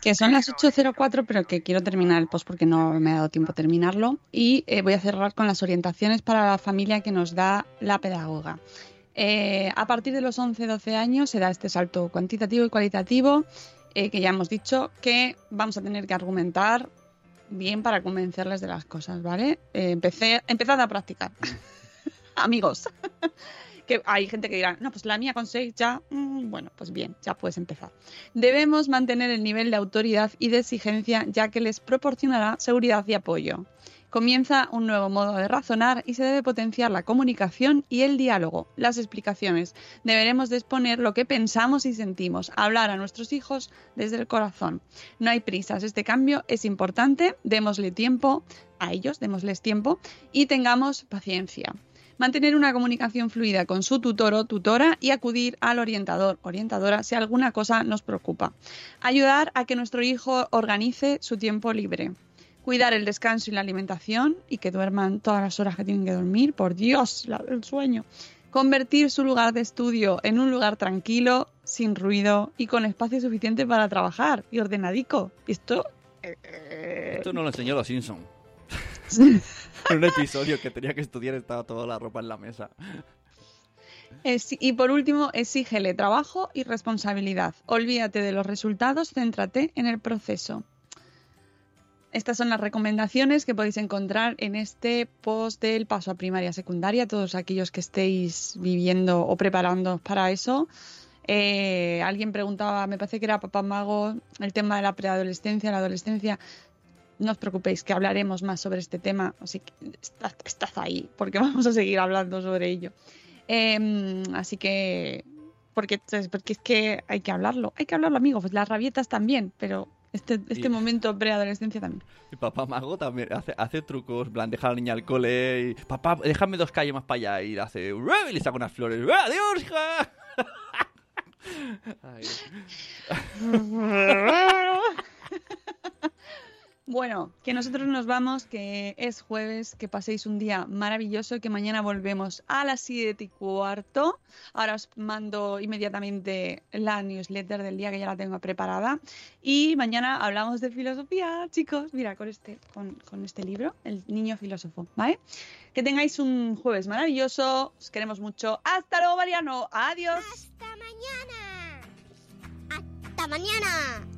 Que son las 8.04, pero que quiero terminar el post porque no me ha dado tiempo terminarlo. Y eh, voy a cerrar con las orientaciones para la familia que nos da la pedagoga. Eh, a partir de los 11-12 años se da este salto cuantitativo y cualitativo, eh, que ya hemos dicho que vamos a tener que argumentar bien para convencerles de las cosas, ¿vale? Empecé, empezad a practicar. [LAUGHS] Amigos. Que hay gente que dirá, no, pues la mía con 6 ya, mm, bueno, pues bien, ya puedes empezar. Debemos mantener el nivel de autoridad y de exigencia ya que les proporcionará seguridad y apoyo. Comienza un nuevo modo de razonar y se debe potenciar la comunicación y el diálogo, las explicaciones. Deberemos de exponer lo que pensamos y sentimos, hablar a nuestros hijos desde el corazón. No hay prisas, este cambio es importante, démosle tiempo a ellos, démosles tiempo y tengamos paciencia. Mantener una comunicación fluida con su tutor o tutora y acudir al orientador, orientadora, si alguna cosa nos preocupa. Ayudar a que nuestro hijo organice su tiempo libre cuidar el descanso y la alimentación y que duerman todas las horas que tienen que dormir, por Dios, la- el sueño. Convertir su lugar de estudio en un lugar tranquilo, sin ruido y con espacio suficiente para trabajar y ordenadico. Esto Esto no lo enseñó los Simpson. En [LAUGHS] un episodio que tenía que estudiar estaba toda la ropa en la mesa. Es- y por último, exígele trabajo y responsabilidad. Olvídate de los resultados, céntrate en el proceso. Estas son las recomendaciones que podéis encontrar en este post del paso a primaria secundaria. Todos aquellos que estéis viviendo o preparando para eso. Eh, alguien preguntaba, me parece que era Papá Mago, el tema de la preadolescencia, la adolescencia. No os preocupéis, que hablaremos más sobre este tema. Así que estad, estad ahí, porque [LAUGHS] vamos a seguir hablando sobre ello. Em, así que, porque, porque es que hay que hablarlo, hay que hablarlo, amigos. Pues las rabietas también, pero este, este Y- momento preadolescencia también. Y papá mago también hace, hace trucos, plan, deja a la niña al cole y... Papá, déjame dos calles más para allá y hace... Y le saca unas flores. "Ué, ¡Adiós, hija! [LAUGHS] Ay. [LAUGHS] Bueno, que nosotros nos vamos, que es jueves, que paséis un día maravilloso que mañana volvemos a las 7 y cuarto. Ahora os mando inmediatamente la newsletter del día que ya la tengo preparada. Y mañana hablamos de filosofía, chicos. Mira, con este, con, con este libro, El niño filósofo, ¿vale? Que tengáis un jueves maravilloso. Os queremos mucho. Hasta luego, Mariano. Adiós. Hasta mañana. Hasta mañana.